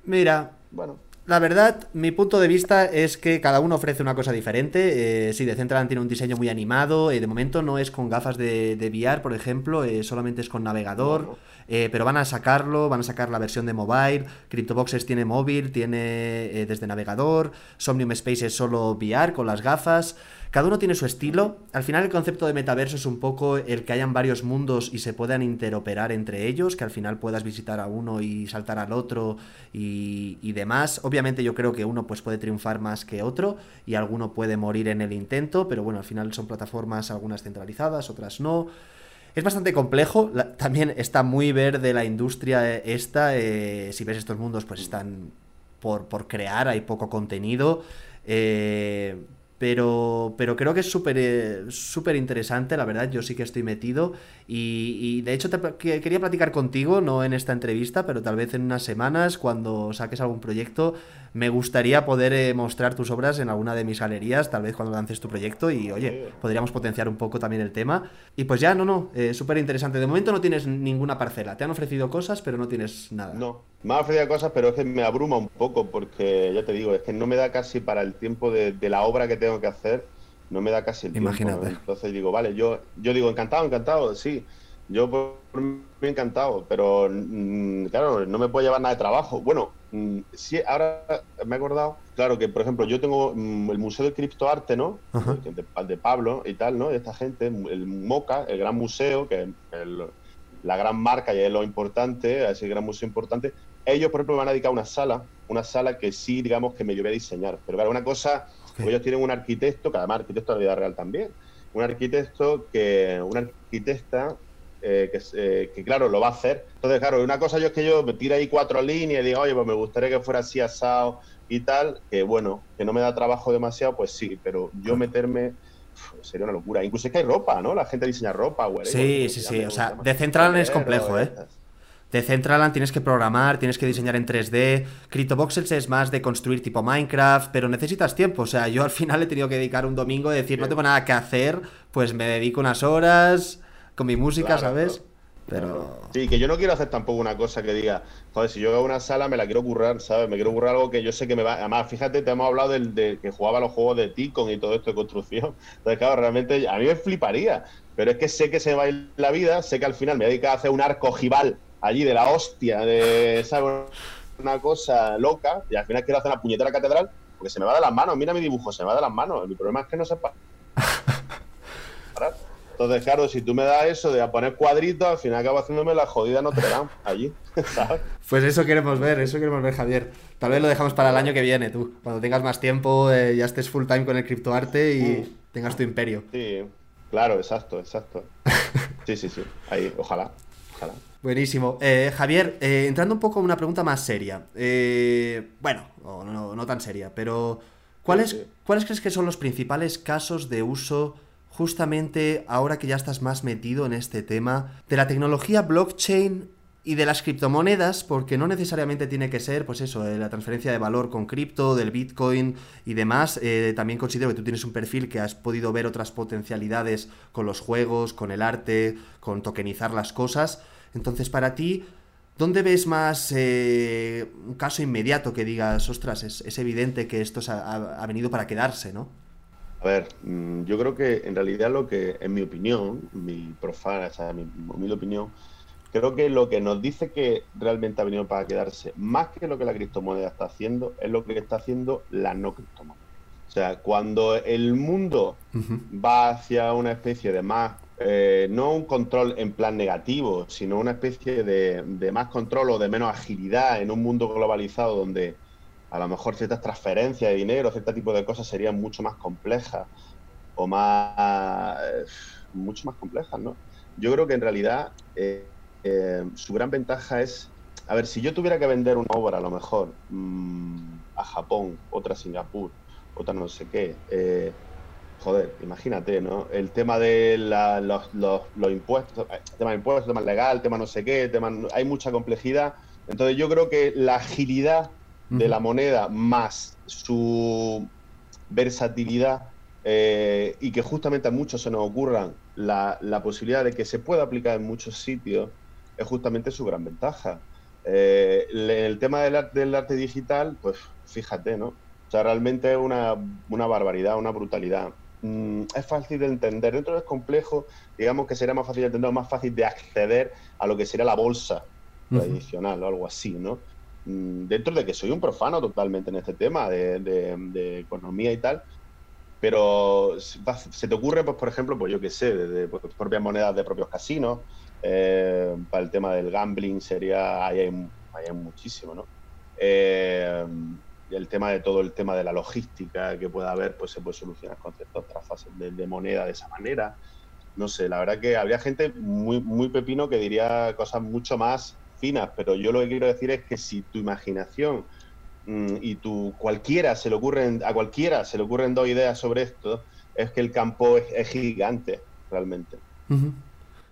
Mira, bueno. La verdad, mi punto de vista es que cada uno ofrece una cosa diferente. Eh, sí, Decentraland tiene un diseño muy animado. Eh, de momento no es con gafas de, de VR, por ejemplo, eh, solamente es con navegador. Eh, pero van a sacarlo, van a sacar la versión de mobile. CryptoBoxes tiene móvil, tiene desde navegador. Somnium Space es solo VR con las gafas. Cada uno tiene su estilo. Al final el concepto de metaverso es un poco el que hayan varios mundos y se puedan interoperar entre ellos, que al final puedas visitar a uno y saltar al otro y, demás. Obviamente yo creo que uno pues puede triunfar más que otro y alguno puede morir en el intento, pero bueno, al final son plataformas algunas centralizadas, otras no. Es bastante complejo, también está muy verde la industria esta, eh, si ves estos mundos pues están por, por crear, hay poco contenido. Eh, pero, pero creo que es súper eh, súper interesante, la verdad, yo sí que estoy metido. Y, de hecho te, quería platicar contigo, no en esta entrevista, pero tal vez en unas semanas, cuando saques algún proyecto, me gustaría poder eh, mostrar tus obras en alguna de mis galerías, tal vez cuando lances tu proyecto y oye, podríamos potenciar un poco también el tema. Y pues ya, no, no, eh, súper interesante. De momento no tienes ninguna parcela, te han ofrecido cosas, pero no tienes nada. No, me han ofrecido cosas, pero es que me abruma un poco porque, ya te digo, es que no me da casi para el tiempo de, la obra que tengo que hacer, no me da casi el tiempo. Imagínate. Entonces digo, vale, yo, yo digo, encantado, encantado, sí. Yo por mí encantado, pero mm, claro, no me puedo llevar nada de trabajo. Bueno, mm, sí, ahora me he acordado, claro que por ejemplo yo tengo mm, el Museo de Criptoarte, ¿no? De, de, Pablo y tal, ¿no? De esta gente, el MOCA, el gran museo, que es la gran marca y es lo importante, ese gran museo importante, ellos, por ejemplo, me van a dedicar una sala, una sala que sí, digamos, que me llevé a diseñar. Pero claro, una cosa, ellos tienen un arquitecto, que además arquitecto de la vida real también, un arquitecto que, una arquitecta eh, que, eh, que, claro, lo va a hacer. Entonces, claro, una cosa yo es que yo me tiro ahí cuatro líneas y digo, oye, pues me gustaría que fuera así asado y tal, que bueno, que no me da trabajo demasiado, pues sí, pero yo meterme sería una locura. Incluso es que hay ropa, ¿no? La gente diseña ropa, güey. Sí, sí, sí. O sea, de Central es complejo, ¿eh? De Centraland tienes que programar, tienes que diseñar en 3D. CryptoVoxels es más de construir tipo Minecraft, pero necesitas tiempo. O sea, yo al final he tenido que dedicar un domingo a decir, no tengo nada que hacer, pues me dedico unas horas con mi música, ¿sabes? Pero... Sí, que yo no quiero hacer tampoco una cosa que diga, joder, si yo hago una sala me la quiero currar, ¿sabes? Me quiero currar algo que yo sé que me va... Además, fíjate, te hemos hablado del de que jugaba los juegos de Ticon y todo esto de construcción. Entonces, claro, realmente a mí me fliparía. Pero es que sé que se va a ir la vida, sé que al final me voy a dedicar a hacer un arco jival allí de la hostia, de ¿sabes? una cosa loca, y al final quiero hacer una puñetera catedral, porque se me va de las manos. Mira mi dibujo, se me va de las manos. Mi problema es que no sepa. <laughs> Entonces, claro, si tú me das eso de a poner cuadritos, al final acabo haciéndome la jodida Notre Dame allí, <laughs> ¿sabes? Pues eso queremos ver, eso queremos ver, Javier. Tal vez lo dejamos para el año que viene, tú. Cuando tengas más tiempo, eh, ya estés full time con el criptoarte y mm. tengas tu imperio. Sí, claro, exacto, exacto. <laughs> Sí, sí, sí. Ahí, ojalá, ojalá. Buenísimo. Eh, Javier, eh, entrando un poco a una pregunta más seria. bueno, no, no, tan seria, pero ¿cuáles, ¿cuáles crees que son los principales casos de uso justamente ahora que ya estás más metido en este tema de la tecnología blockchain y de las criptomonedas, porque no necesariamente tiene que ser, pues eso, eh, la transferencia de valor con cripto, del Bitcoin y demás. Eh, también considero que tú tienes un perfil que has podido ver otras potencialidades con los juegos, con el arte, con tokenizar las cosas. Entonces, para ti, ¿dónde ves más eh, un caso inmediato que digas, ostras, es, evidente que esto ha venido para quedarse, ¿no? A ver, mm, yo creo que en realidad lo que, en mi opinión, mi profana, o sea, mi humilde opinión, creo que lo que nos dice que realmente ha venido para quedarse, más que lo que la criptomoneda está haciendo, es lo que está haciendo la no criptomoneda. O sea, cuando el mundo va hacia una especie de más, eh, no un control en plan negativo, sino una especie de, de más control o de menos agilidad en un mundo globalizado donde a lo mejor ciertas transferencias de dinero, cierto tipo de cosas serían mucho más complejas o más, mucho más complejas, ¿no? Yo creo que en realidad eh, eh, su gran ventaja es, a ver, si yo tuviera que vender una obra a lo mejor mm, a Japón, otra a Singapur, otra no sé qué, eh, joder, imagínate, ¿no? El tema de los, los, impuestos, el tema de impuestos, el tema legal, el tema no sé qué, tema, hay mucha complejidad. Entonces yo creo que la agilidad de la moneda más su versatilidad eh, y que justamente a muchos se nos ocurran la, posibilidad de que se pueda aplicar en muchos sitios, es justamente su gran ventaja. Eh, el tema del arte, del arte digital, pues fíjate, ¿no? O sea, realmente es una, una barbaridad, una brutalidad. Mm, es fácil de entender. Dentro es complejo, digamos que sería más fácil de entender, más fácil de acceder a lo que sería la bolsa tradicional o algo así, ¿no? Mm, dentro de que soy un profano totalmente en este tema de, economía y tal, pero se te ocurre, pues, por ejemplo, pues yo qué sé, de, pues, propias monedas de propios casinos, eh, para el tema del gambling sería, ahí hay, muchísimo, ¿no? Eh, el tema de todo el tema de la logística que pueda haber, pues se puede solucionar con ciertas otras fases de, moneda de esa manera. No sé, la verdad que habría gente muy, muy pepino que diría cosas mucho más pero yo lo que quiero decir es que si tu imaginación mm, y tu cualquiera se le ocurren, a cualquiera se le ocurren dos ideas sobre esto, es que el campo es, gigante, realmente.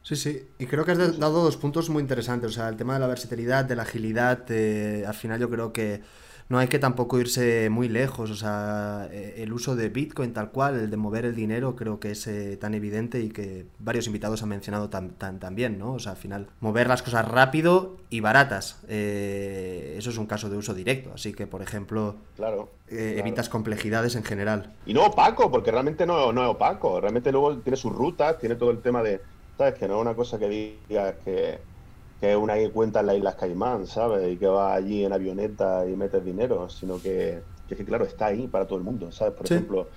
Sí, sí, y creo que has dado dos puntos muy interesantes, o sea, el tema de la versatilidad, de la agilidad, eh, al final yo creo que no hay que tampoco irse muy lejos, o sea, eh, el uso de Bitcoin tal cual, el de mover el dinero, creo que es eh, tan evidente y que varios invitados han mencionado también, ¿no? O sea, al final, mover las cosas rápido y baratas, eh, eso es un caso de uso directo, así que, por ejemplo, claro, evitas complejidades en general. Y no opaco, porque realmente no, no es opaco, realmente luego tiene sus rutas, tiene todo el tema de, ¿sabes? Que no es una cosa que digas que que es una cuenta en las Islas Caimán, ¿sabes? Y que va allí en avioneta y metes dinero, sino que, que, claro, está ahí para todo el mundo, ¿sabes? Por ejemplo,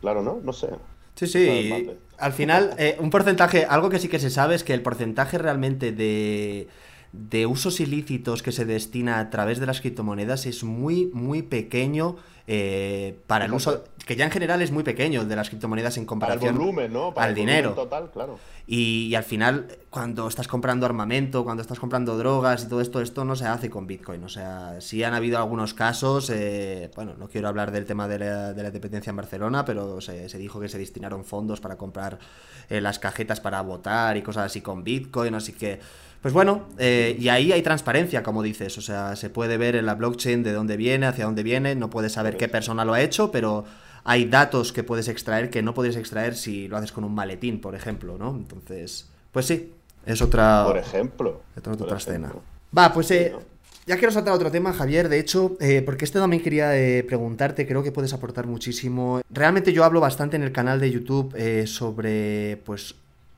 claro, ¿no? No sé. Sí, sí. Al final, eh, un porcentaje, algo que sí que se sabe es que el porcentaje realmente de, de usos ilícitos que se destina a través de las criptomonedas es muy, muy pequeño eh, para el uso, que ya en general es muy pequeño el de las criptomonedas en comparación volumen, ¿no? al dinero. Total, claro. Y, al final, cuando estás comprando armamento, cuando estás comprando drogas y todo esto, esto no se hace con Bitcoin. O sea, sí han habido algunos casos, eh, bueno, no quiero hablar del tema de la, dependencia en Barcelona, pero se, dijo que se destinaron fondos para comprar eh, las cajetas para votar y cosas así con Bitcoin, así que... Pues bueno, eh, y ahí hay transparencia, como dices, o sea, se puede ver en la blockchain de dónde viene, hacia dónde viene, no puedes saber qué persona lo ha hecho, pero hay datos que puedes extraer que no podrías extraer si lo haces con un maletín, por ejemplo, ¿no? Entonces, pues sí, es otra... Por ejemplo. otra escena. Va, pues eh, ya quiero saltar a otro tema, Javier, de hecho, eh, porque este también quería preguntarte, creo que puedes aportar muchísimo. Realmente yo hablo bastante en el canal de YouTube sobre, pues,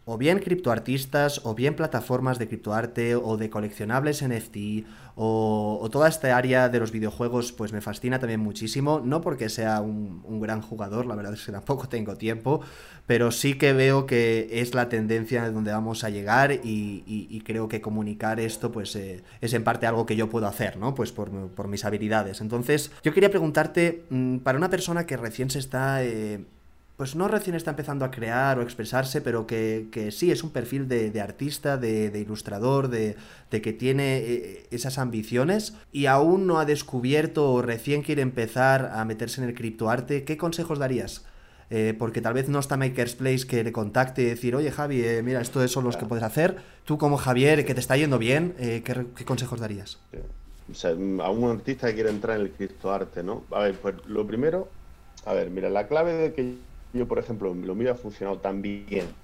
o bien criptoartistas, o bien plataformas de criptoarte, o de coleccionables NFT, o, toda esta área de los videojuegos, pues me fascina también muchísimo. No porque sea un, gran jugador, la verdad es que tampoco tengo tiempo, pero sí que veo que es la tendencia de donde vamos a llegar y, creo que comunicar esto, pues eh, es en parte algo que yo puedo hacer, ¿no? Pues por, mis habilidades. Entonces, yo quería preguntarte, mm, para una persona que recién se está... Eh, pues no recién está empezando a crear o expresarse, pero que, sí es un perfil de, artista, de, ilustrador, de, que tiene eh, esas ambiciones y aún no ha descubierto o recién quiere empezar a meterse en el criptoarte, ¿qué consejos darías? Eh, porque tal vez no está Maker's Place que le contacte y decir, oye Javi, eh, mira, estos son los que puedes hacer. Tú como Javier, que te está yendo bien, ¿qué, consejos darías? O sea, a un artista que quiere entrar en el criptoarte, ¿no? A ver, pues lo primero, a ver, mira, la clave de que yo, por ejemplo, lo mío ha funcionado tan bien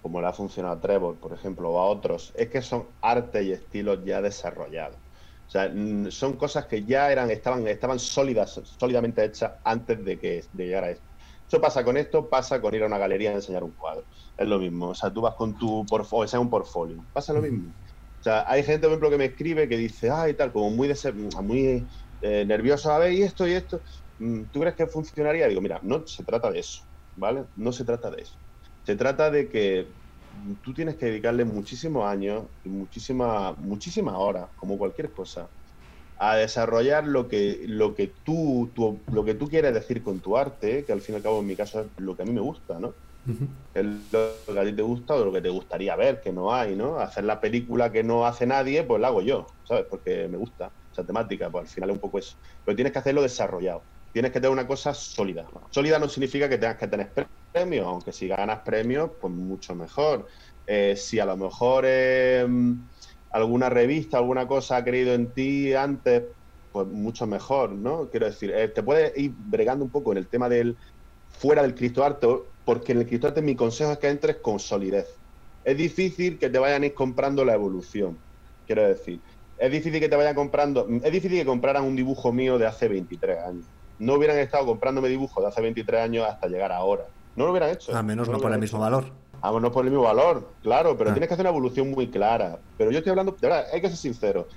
como le ha funcionado a Trevor, por ejemplo, o a otros, es que son arte y estilos ya desarrollados. O sea, son cosas que ya eran, estaban, estaban sólidas, sólidamente hechas antes de que de llegar a esto. Eso pasa con esto, pasa con ir a una galería a enseñar un cuadro. Es lo mismo. O sea, tú vas con tu portfolio, sea un portfolio. Pasa lo mismo. O sea, hay gente, por ejemplo, que me escribe que dice, ay, tal, como muy, muy eh, nervioso, a ver, y esto y esto. Mm, ¿Tú crees que funcionaría? Digo, mira, no se trata de eso. ¿Vale? No se trata de eso. Se trata de que tú tienes que dedicarle muchísimos años y muchísimas muchísimas horas, como cualquier cosa, a desarrollar lo que, lo que tú, lo que tú quieres decir con tu arte, que al fin y al cabo en mi caso es lo que a mí me gusta, ¿no? Es lo que a ti te gusta o lo que te gustaría ver, que no hay, ¿no? Hacer la película que no hace nadie, pues la hago yo, ¿sabes? Porque me gusta esa temática, pues al final es un poco eso. Pero tienes que hacerlo desarrollado tienes que tener una cosa sólida. Sólida no significa que tengas que tener premios, aunque si ganas premios, pues mucho mejor. Eh, si a lo mejor em, alguna revista, alguna cosa ha creído en ti antes, pues mucho mejor, ¿no? Quiero decir, eh, te puedes ir bregando un poco en el tema del fuera del criptoarte, porque en el criptoarte mi consejo es que entres con solidez. Es difícil que te vayan a ir comprando la evolución, quiero decir. es difícil que te vayan comprando, es difícil que compraran un dibujo mío de hace 23 años. No hubieran estado comprándome dibujos de hace 23 años hasta llegar ahora. No lo hubieran hecho. A menos no, por el mismo valor. A menos por el mismo valor, claro, pero ah. tienes que hacer una evolución muy clara. Pero yo estoy hablando, de verdad, hay que ser sincero.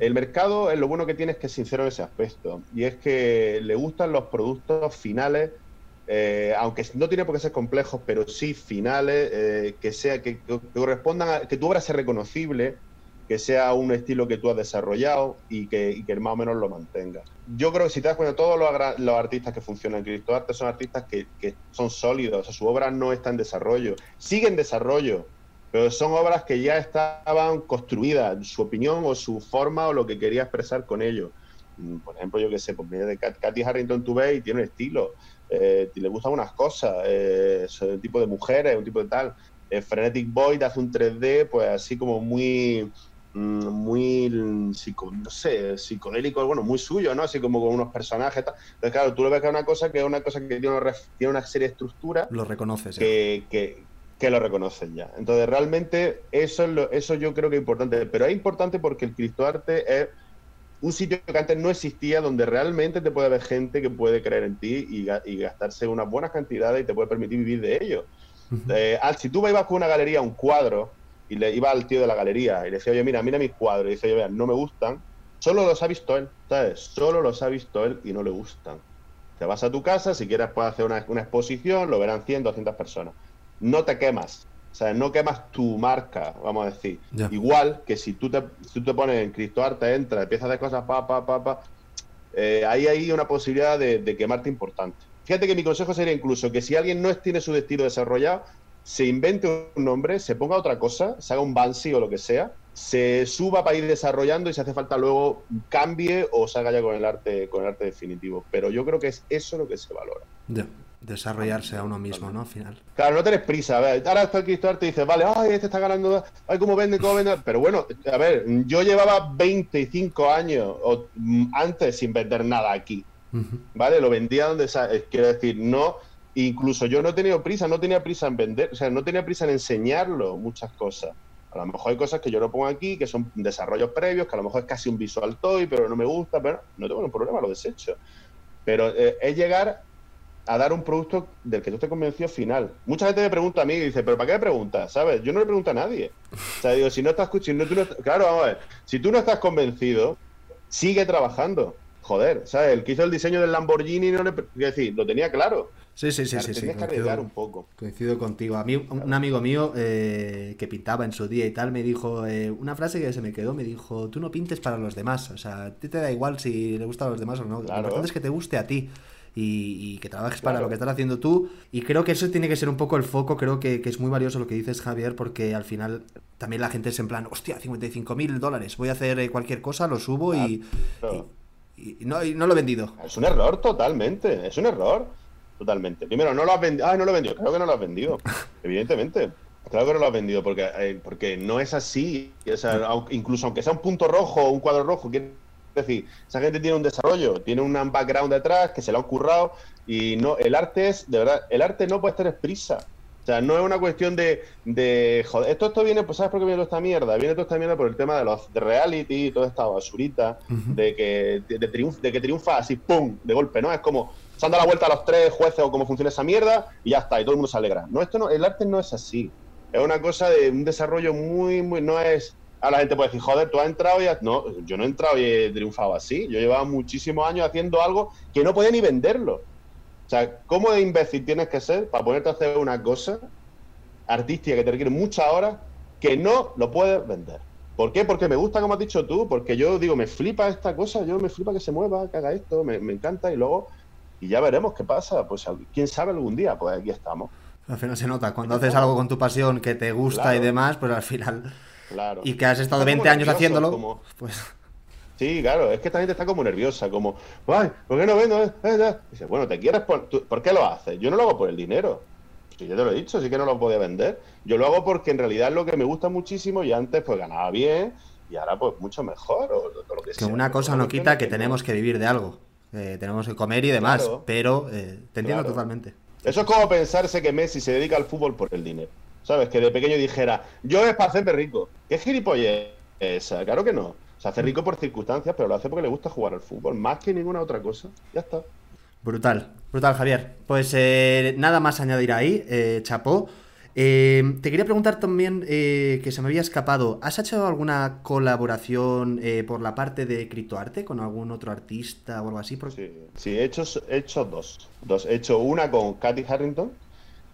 El mercado, lo bueno que tiene es que es sincero en ese aspecto. Y es que le gustan los productos finales, eh, aunque no tiene por qué ser complejos, pero sí finales, eh, que sea que, correspondan a que tu obra sea reconocible, que sea un estilo que tú has desarrollado y que, más o menos lo mantenga. Yo creo que si te das cuenta, todos los, artistas que funcionan en criptoarte son artistas que, que, son sólidos, o sea, su obra no está en desarrollo, sigue en desarrollo, pero son obras que ya estaban construidas, su opinión o su forma o lo que quería expresar con ello. Mm, por ejemplo, yo qué sé, pues de Katy Harrington tú ves y tiene un estilo, eh, le gustan unas cosas, eh, un tipo de mujeres, un tipo de tal. Eh, Frenetic Boy hace un 3D, pues así como muy mm, muy no sé, psicodélico, bueno, muy suyo, ¿no? Así como con unos personajes. Tal. Entonces, claro, tú le ves que es una cosa que es una cosa que tiene una, tiene una serie de estructura. Lo reconoces. Que, que, que lo reconocen ya. Entonces, realmente eso, es lo, eso yo creo que es importante. Pero es importante porque el criptoarte es un sitio que antes no existía donde realmente te puede haber gente que puede creer en ti y, y gastarse unas buenas cantidades y te puede permitir vivir de ello. Eh, si tú ibas con una galería, un cuadro, y le iba al tío de la galería y le decía, oye, mira, mira mis cuadros, y dice, oye, no me gustan, solo los ha visto él, ¿sabes? Solo los ha visto él y no le gustan. Te vas a tu casa, si quieres puedes hacer una, una exposición, lo verán 100, 200 personas no te quemas. O sea, no quemas tu marca, vamos a decir. Igual que si tú te, tú te pones en CryptoArt, entras, empiezas a hacer cosas, pa, pa, pa, pa, eh, ahí hay una posibilidad de, quemarte importante. Fíjate que mi consejo sería incluso que si alguien no tiene su destino desarrollado, se invente un nombre, se ponga otra cosa, se haga un Bansi o lo que sea, se suba para ir desarrollando y si hace falta luego cambie o salga ya con el arte, con el arte definitivo. Pero yo creo que es eso lo que se valora desarrollarse a uno mismo, ¿no? Al final. Claro, no tenés prisa. A ver, ahora está el y dices, vale, ay, este está ganando, ay, cómo vende, cómo vende. Pero bueno, a ver, yo llevaba 25 años o, mm, antes sin vender nada aquí. ¿Vale? Lo vendía donde, eh, quiero decir, no, incluso yo no he tenido prisa, no tenía prisa en vender, o sea, no tenía prisa en enseñarlo muchas cosas. A lo mejor hay cosas que yo no pongo aquí, que son desarrollos previos, que a lo mejor es casi un visual toy, pero no me gusta, pero no tengo ningún problema, lo desecho. Pero eh, es llegar a dar un producto del que tú te convencido final. Mucha gente me pregunta a mí y dice, ¿pero para qué me preguntas? ¿Sabes? Yo no le pregunto a nadie. O sea, digo, si no estás escuchando, claro, vamos a ver, si tú no estás convencido, sigue trabajando. Joder, ¿sabes? El que hizo el diseño del Lamborghini, no le... decir, lo tenía claro. Sí, sí, sí, sí. sí coincido, un poco. Coincido contigo. A mí, un amigo mío eh, que pintaba en su día y tal, me dijo eh, una frase que se me quedó, me dijo, tú no pintes para los demás. O sea, a ti te da igual si le gusta a los demás o no. Lo importante es que te guste a ti y, que trabajes para lo que estás haciendo tú. Y creo que eso tiene que ser un poco el foco, creo que, es muy valioso lo que dices Javier, porque al final también la gente es en plan, hostia, 55 mil dólares, voy a hacer eh, cualquier cosa, lo subo y, y, no, no lo he vendido. Es un error totalmente, es un error. Totalmente. Primero, no lo has vendido. Ah, no lo he vendido. Creo que no lo has vendido. <laughs> Evidentemente. Claro que no lo has vendido porque, eh, porque no es así. incluso aunque sea un punto rojo o un cuadro rojo, es decir, esa gente tiene un desarrollo, tiene un background detrás que se lo han currado y no, el arte es, de verdad, el arte no puede tener prisa. O sea, no es una cuestión de, de joder, esto, esto viene, pues ¿sabes por qué viene toda esta mierda? Viene toda esta mierda por el tema de los de reality, toda esta basurita, de que de, de que triunfa así, ¡pum! de golpe, ¿no? Es como, se han dado la vuelta a los tres jueces o cómo funciona esa mierda y ya está, y todo el mundo se alegra. No, esto no, el arte no es así. Es una cosa de un desarrollo muy, muy, no es a la gente puede decir, joder, tú has entrado y has... No, yo no he entrado y he triunfado así. Yo llevaba muchísimos años haciendo algo que no podía ni venderlo. O sea, ¿cómo de imbécil tienes que ser para ponerte a hacer una cosa artística que te requiere muchas horas que no lo puedes vender? ¿Por qué? Porque me gusta, como has dicho tú, porque yo digo, me flipa esta cosa, yo me flipa que se mueva, que haga esto, me, encanta y luego, y ya veremos qué pasa, pues quién sabe algún día, pues aquí estamos. Al final se nota, cuando haces algo con tu pasión que te gusta y demás, pues al final y que has estado 20 años haciéndolo, pues... Sí, claro, es que esta gente está como nerviosa, como, ay, ¿por qué no vendo? Eh, eh, dice, bueno, ¿te quieres por, por qué lo haces? Yo no lo hago por el dinero. Si yo te lo he dicho, sí que no lo podía vender. Yo lo hago porque en realidad es lo que me gusta muchísimo y antes pues ganaba bien y ahora pues mucho mejor. O, lo que, una cosa no quita que, tenemos que vivir de algo. Eh, tenemos que comer y demás, pero te entiendo totalmente. Eso es como pensarse que Messi se dedica al fútbol por el dinero. ¿sabes? Que de pequeño dijera, yo es para hacerme rico. ¿Qué gilipollez esa? Claro que no. Se hace rico por circunstancias, pero lo hace porque le gusta jugar al fútbol, más que ninguna otra cosa. Ya está. Brutal, brutal, Javier. Pues eh, nada más añadir ahí, eh, chapó. Eh, te quería preguntar también eh, que se me había escapado. ¿Has hecho alguna colaboración eh, por la parte de criptoarte con algún otro artista o algo así? Sí, sí, he, hecho, he hecho dos, dos. He hecho una con Katy Harrington,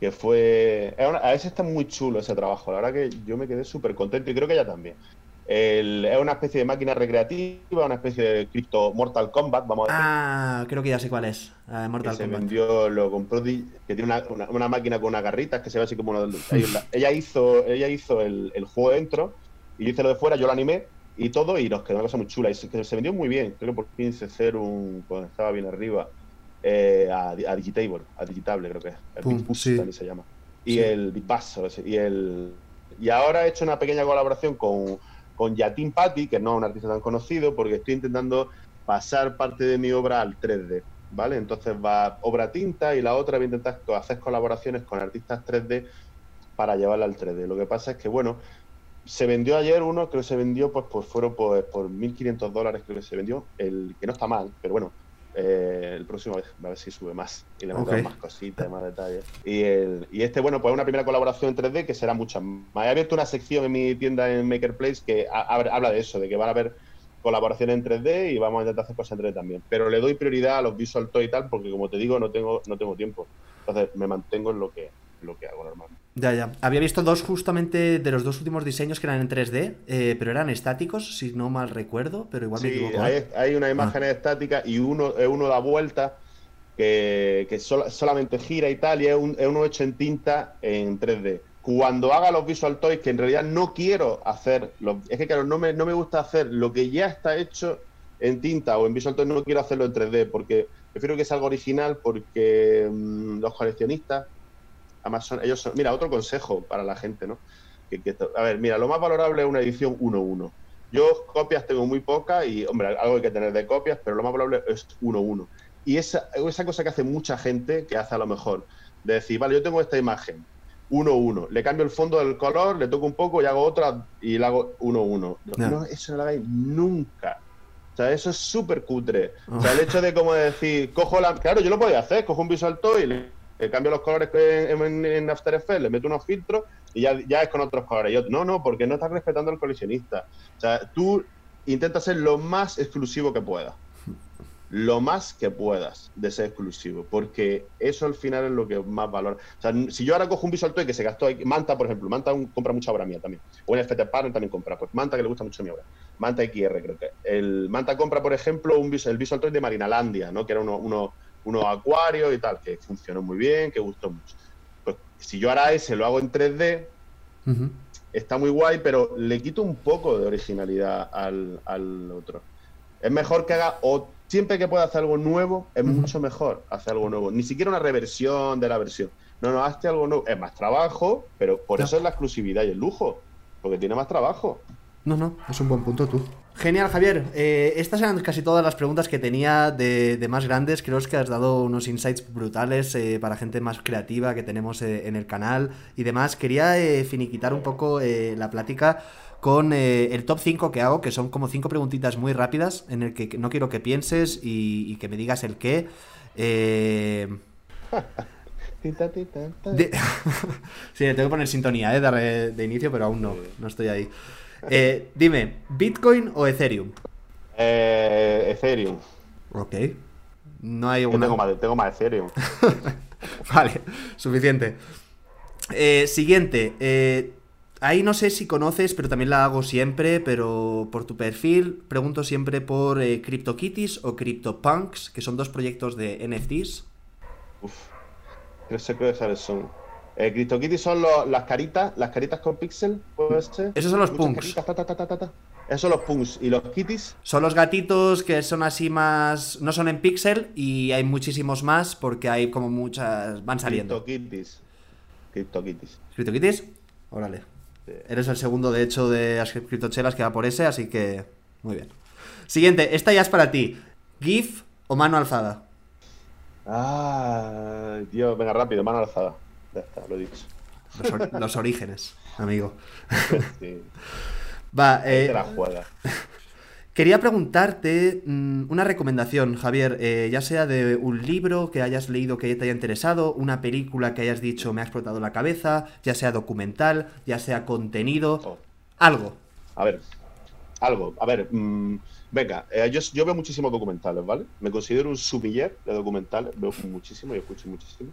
que fue... A veces está muy chulo ese trabajo. La verdad que yo me quedé súper contento y creo que ella también es una especie de máquina recreativa, una especie de cripto Mortal Kombat, vamos a decir. Ah, creo que ya sé cuál es. Mortal que se vendió, lo compró, que tiene una, máquina con unas garritas que se ve así como una, ella hizo, ella hizo el, juego dentro y yo hice lo de fuera, yo lo animé y todo y nos quedó una cosa muy chula y se, vendió muy bien. Creo que por 15 un cuando estaba bien arriba eh, a, a, Digitable, a Digitable creo que es. El Pum, también se llama. Y el Big y el y ahora he hecho una pequeña colaboración con con Yatin Patti, que no es un artista tan conocido, porque estoy intentando pasar parte de mi obra al 3D, ¿vale? Entonces va obra tinta y la otra voy a intentar hacer colaboraciones con artistas 3D para llevarla al 3D. Lo que pasa es que, bueno, se vendió ayer uno, creo que se vendió, pues, pues fueron por, por 1.500 dólares, creo que se vendió, el que no está mal, pero bueno, eh, el próximo vez, a ver si sube más y le metemos más cositas, más detalles. Y, el, y este, bueno, pues una primera colaboración en 3D que será mucha más. He abierto una sección en mi tienda en Makerplace que habla de eso, de que van a haber colaboraciones en 3D y vamos a intentar hacer cosas en 3D también. Pero le doy prioridad a los Visual Toy y tal, porque como te digo, no tengo, no tengo tiempo. Entonces me mantengo en lo que, lo que hago normalmente. Ya, ya. Había visto dos justamente de los dos últimos diseños que eran en 3D, eh, pero eran estáticos, si no mal recuerdo, pero igual me equivoco. Hay, ¿eh? hay una imagen ah. estática y uno, eh, uno da vuelta que, que solamente gira y tal, y es, uno hecho en tinta en 3D. Cuando haga los Visual Toys, que en realidad no quiero hacer, es que claro, no me, no me gusta hacer lo que ya está hecho en tinta o en Visual Toys, no quiero hacerlo en 3D, porque prefiero que sea algo original, porque mm, los coleccionistas Amazon, ellos son, mira, otro consejo para la gente, ¿no? Que, a ver, mira, lo más valorable es una edición 1-1. Yo copias tengo muy pocas y, hombre, algo hay que tener de copias, pero lo más valorable es 1-1. Y esa, esa cosa que hace mucha gente, que hace a lo mejor, de decir, vale, yo tengo esta imagen, 1-1, le cambio el fondo del color, le toco un poco y hago otra y le hago 1-1. No, eso no lo hagáis nunca. O sea, eso es súper cutre. O sea, el hecho de como decir, cojo la... Claro, yo lo podía hacer, cojo un Visual Toy y le cambio los colores en, After Effects, le meto unos filtros y ya, ya es con otros colores. Yo, no, no, porque no estás respetando al coleccionista. O sea, tú intenta ser lo más exclusivo que puedas. Lo más que puedas de ser exclusivo, porque eso al final es lo que más valor. O sea, si yo ahora cojo un Visual Toy que se gastó, Manta, por ejemplo, Manta compra mucha obra mía también, o en FT Partner también compra, pues Manta que le gusta mucho mi obra, Manta XR creo que. El Manta compra, por ejemplo, un, el Visual Toy de Marinalandia, ¿no? que era uno, uno unos acuarios y tal, que funcionó muy bien, que gustó mucho. Pues si yo ahora ese lo hago en 3D, está muy guay, pero le quito un poco de originalidad al, al, otro. Es mejor que haga, o siempre que pueda hacer algo nuevo, es mucho mejor hacer algo nuevo. Ni siquiera una reversión de la versión. No, no, hazte algo nuevo. Es más trabajo, pero por eso es la exclusividad y el lujo, porque tiene más trabajo. No, no, es un buen punto tú. Genial, Javier. Eh, estas eran casi todas las preguntas que tenía de, más grandes. Creo que has dado unos insights brutales eh, para gente más creativa que tenemos eh, en el canal y demás. Quería finiquitar un poco la plática con el top 5 que hago, que son como 5 preguntitas muy rápidas en el que no quiero que pienses y, que me digas el qué. sí, tengo que poner sintonía de, de inicio, pero aún no, no estoy ahí. Eh, dime, ¿Bitcoin o Ethereum? Eh, Ethereum. Ok. No hay una. Tengo más, tengo más Ethereum. <laughs> vale, suficiente. Eh, siguiente. ahí no sé si conoces, pero también la hago siempre, pero por tu perfil pregunto siempre por CryptoKitties o CryptoPunks, que son dos proyectos de NFTs. Uf, no sé qué son. Eh, CryptoKitty son las caritas, las caritas con pixel, puede ser. Esos son los punks. Esos son los punks. ¿Y los kitties? Son los gatitos que son así más. No son en pixel y hay muchísimos más porque hay como muchas. Van saliendo. CryptoKitties. CryptoKitties. ¿CryptoKitties? Órale. Eres el segundo, de hecho, de las criptochelas que va por ese, así que. Muy bien. Siguiente, esta ya es para ti. ¿GIF o mano alzada? Ah, Dios, venga rápido, mano alzada. Ya está, lo he dicho. Los, orígenes, amigo. Va, eh, la juega. Quería preguntarte mm, una recomendación, Javier, eh, ya sea de un libro que hayas leído que te haya interesado, una película que hayas dicho me ha explotado la cabeza, ya sea documental, ya sea contenido, Oh. algo. A ver, algo. A ver, mm, venga, eh, yo, yo veo muchísimos documentales, ¿vale? Me considero un sumiller de documentales, veo muchísimo y escucho muchísimo.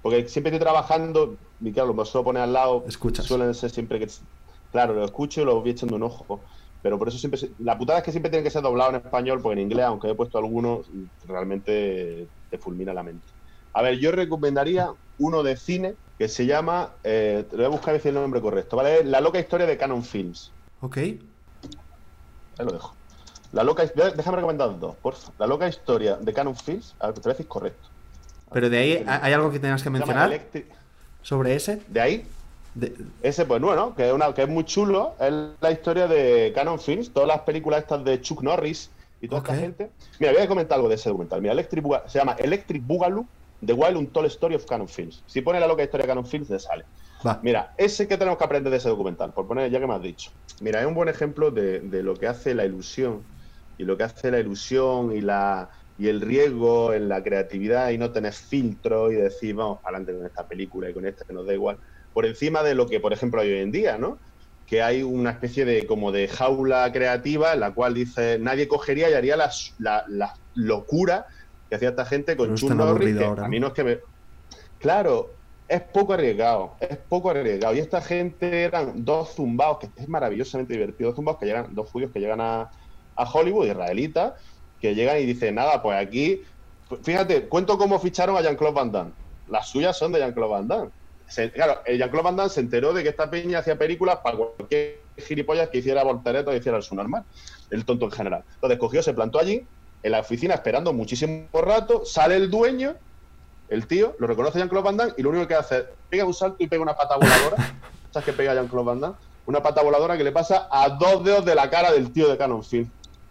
Porque siempre estoy trabajando, y claro, lo suelo poner al lado. Escuchas. Suelen ser siempre que. Claro, lo escucho y lo voy echando un ojo. Pero por eso siempre. se- La putada es que siempre tienen que ser doblados en español, porque en inglés, aunque he puesto algunos, realmente te fulmina la mente. A ver, yo recomendaría uno de cine que se llama. Eh, te voy a buscar decir el nombre correcto, ¿vale? La loca historia de Canon Films. Ok. Ahí lo dejo. La loca, déjame recomendar dos, porfa. La loca historia de Canon Films, a ver, te voy a decir correcto. Pero de ahí, ¿hay algo que tengas que mencionar sobre ese? De ahí, De- ese, pues bueno, que es, una, que es muy chulo, es la historia de Canon Films, todas las películas estas de Chuck Norris y toda esta gente. Mira, voy a comentar algo de ese documental. Mira, Electric Buga- se llama Electric Boogaloo, The Wild Untold Story of Canon Films. Si pone la loca historia de Canon Films, te sale. Va. Mira, ese que tenemos que aprender de ese documental, por poner ya que me has dicho. Mira, es un buen ejemplo de, de lo que hace la ilusión y lo que hace la ilusión y la y el riesgo en la creatividad y no tener filtro y decir, vamos para adelante con esta película y con esta que nos da igual, por encima de lo que, por ejemplo, hay hoy en día, ¿no? Que hay una especie de como de jaula creativa en la cual dice nadie cogería y haría la, la, la locura que hacía esta gente con Norris, que ahora, a mí ¿no? no es que me... Claro, es poco arriesgado, es poco arriesgado. Y esta gente eran dos zumbaos, que es maravillosamente divertido, dos zumbaos que llegan, dos judíos que llegan a, a Hollywood, israelitas, que llegan y dicen, nada, pues aquí, fíjate, cuento cómo ficharon a Jean-Claude Van Damme. Las suyas son de Jean-Claude Van Damme. Se- claro, Jean-Claude Van Damme se enteró de que esta peña hacía películas para cualquier gilipollas que hiciera voltereto y hiciera el normal, el tonto en general. Entonces cogió, se plantó allí, en la oficina esperando muchísimo rato, sale el dueño, el tío, lo reconoce Jean-Claude Van Damme y lo único que hace es pega un salto y pega una pata voladora. <laughs> ¿Sabes qué pega Jean-Claude Van Damme? Una pata voladora que le pasa a dos dedos de la cara del tío de Canon Film.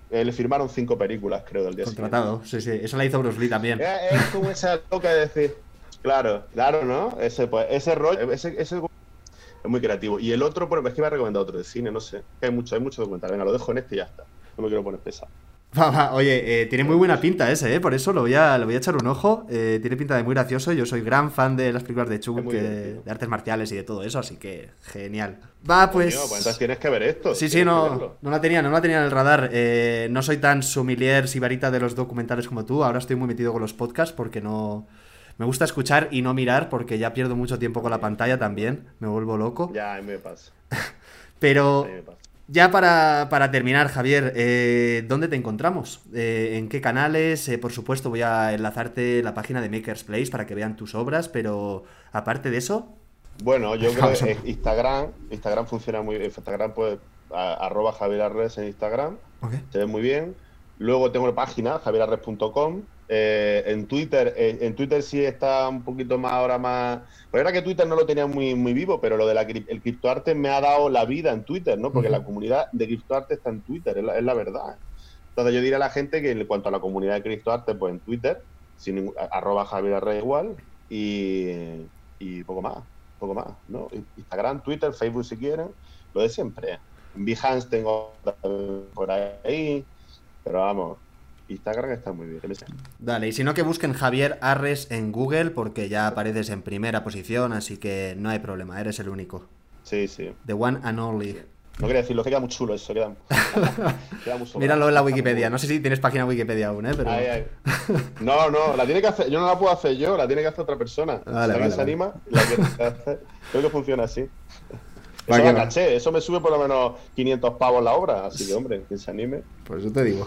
Eh, le firmaron cinco películas, creo, del día Contratado, sí, sí. Eso la hizo Bruce Lee también. siguiente. Es, es como esa loca de decir, claro, claro, ¿no? Ese, pues, ese rollo, ese, ese es muy creativo. Y el otro, pues, es que me ha recomendado otro de cine, no sé. Hay mucho, hay mucho documental. Venga, lo dejo en este y ya está. No me quiero poner pesado. <laughs> Va, va, Oye, eh, tiene muy buena pinta ese, ¿eh? Por eso lo voy a, lo voy a echar un ojo. Eh, tiene pinta de muy gracioso. Yo soy gran fan de las películas de divertido. de artes marciales y de todo eso, así que genial. Va, pues... Coño, pues entonces tienes que ver esto. Sí, sí, no, no la tenía, no la tenía en el radar. Eh, no soy tan sumilier sibarita de los documentales como tú. Ahora estoy muy metido con los podcasts porque no. Me gusta escuchar y no mirar porque ya pierdo mucho tiempo con la pantalla también. Me vuelvo loco. Ya, a mí me pasa. <laughs> Pero Ya para, para terminar, Javier, eh, ¿dónde te encontramos? Eh, ¿En qué canales? Eh, por supuesto, voy a enlazarte la página de Makers Place para que vean tus obras, pero aparte de eso, Bueno, yo creo que Instagram, Instagram funciona muy bien. Instagram, pues, a- arroba Javier Arres en Instagram, se ve muy bien. Luego tengo la página, javierarres.com. Eh, en Twitter, eh, en Twitter sí está un poquito más ahora más. Pues era que Twitter no lo tenía muy, muy vivo, pero lo de la el criptoarte me ha dado la vida en Twitter, ¿no? Porque la comunidad de criptoarte está en Twitter, es la, es la verdad. Entonces yo diría a la gente que en cuanto a la comunidad de criptoarte, pues en Twitter, sin arroba Javier Arres igual, y, y poco más, poco más, ¿no? Instagram, Twitter, Facebook si quieren, lo de siempre. Behance tengo por ahí, pero vamos, Instagram está muy bien. Dale, y si no que busquen Javier Arres en Google porque ya apareces en primera posición, así que no hay problema, eres el único. Sí, sí. The one and only. No quería decirlo, que queda muy chulo eso, queda, <laughs> queda muy. Míralo en la Wikipedia, no sé si tienes página Wikipedia aún, ¿eh? Pero... Ahí, ahí. No, no, la tiene que hacer, yo no la puedo hacer yo, la tiene que hacer otra persona. Vale, si alguien vale, se vale. anima, la que hacer. Creo que funciona así. <laughs> Eso la caché, eso me sube por lo menos 500 pavos la obra, así que hombre, quien se anime. Por eso te digo.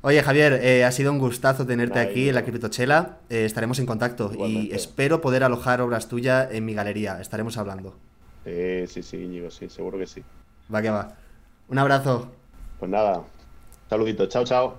Oye, Javier, eh, ha sido un gustazo tenerte aquí en la. Criptochela. Eh, estaremos en contacto y espero poder alojar obras tuyas en mi galería. Estaremos hablando. Sí, sí, sí, Íñigo, sí, seguro que sí. Va que va. Un abrazo. Pues nada, saluditos, chao, chao.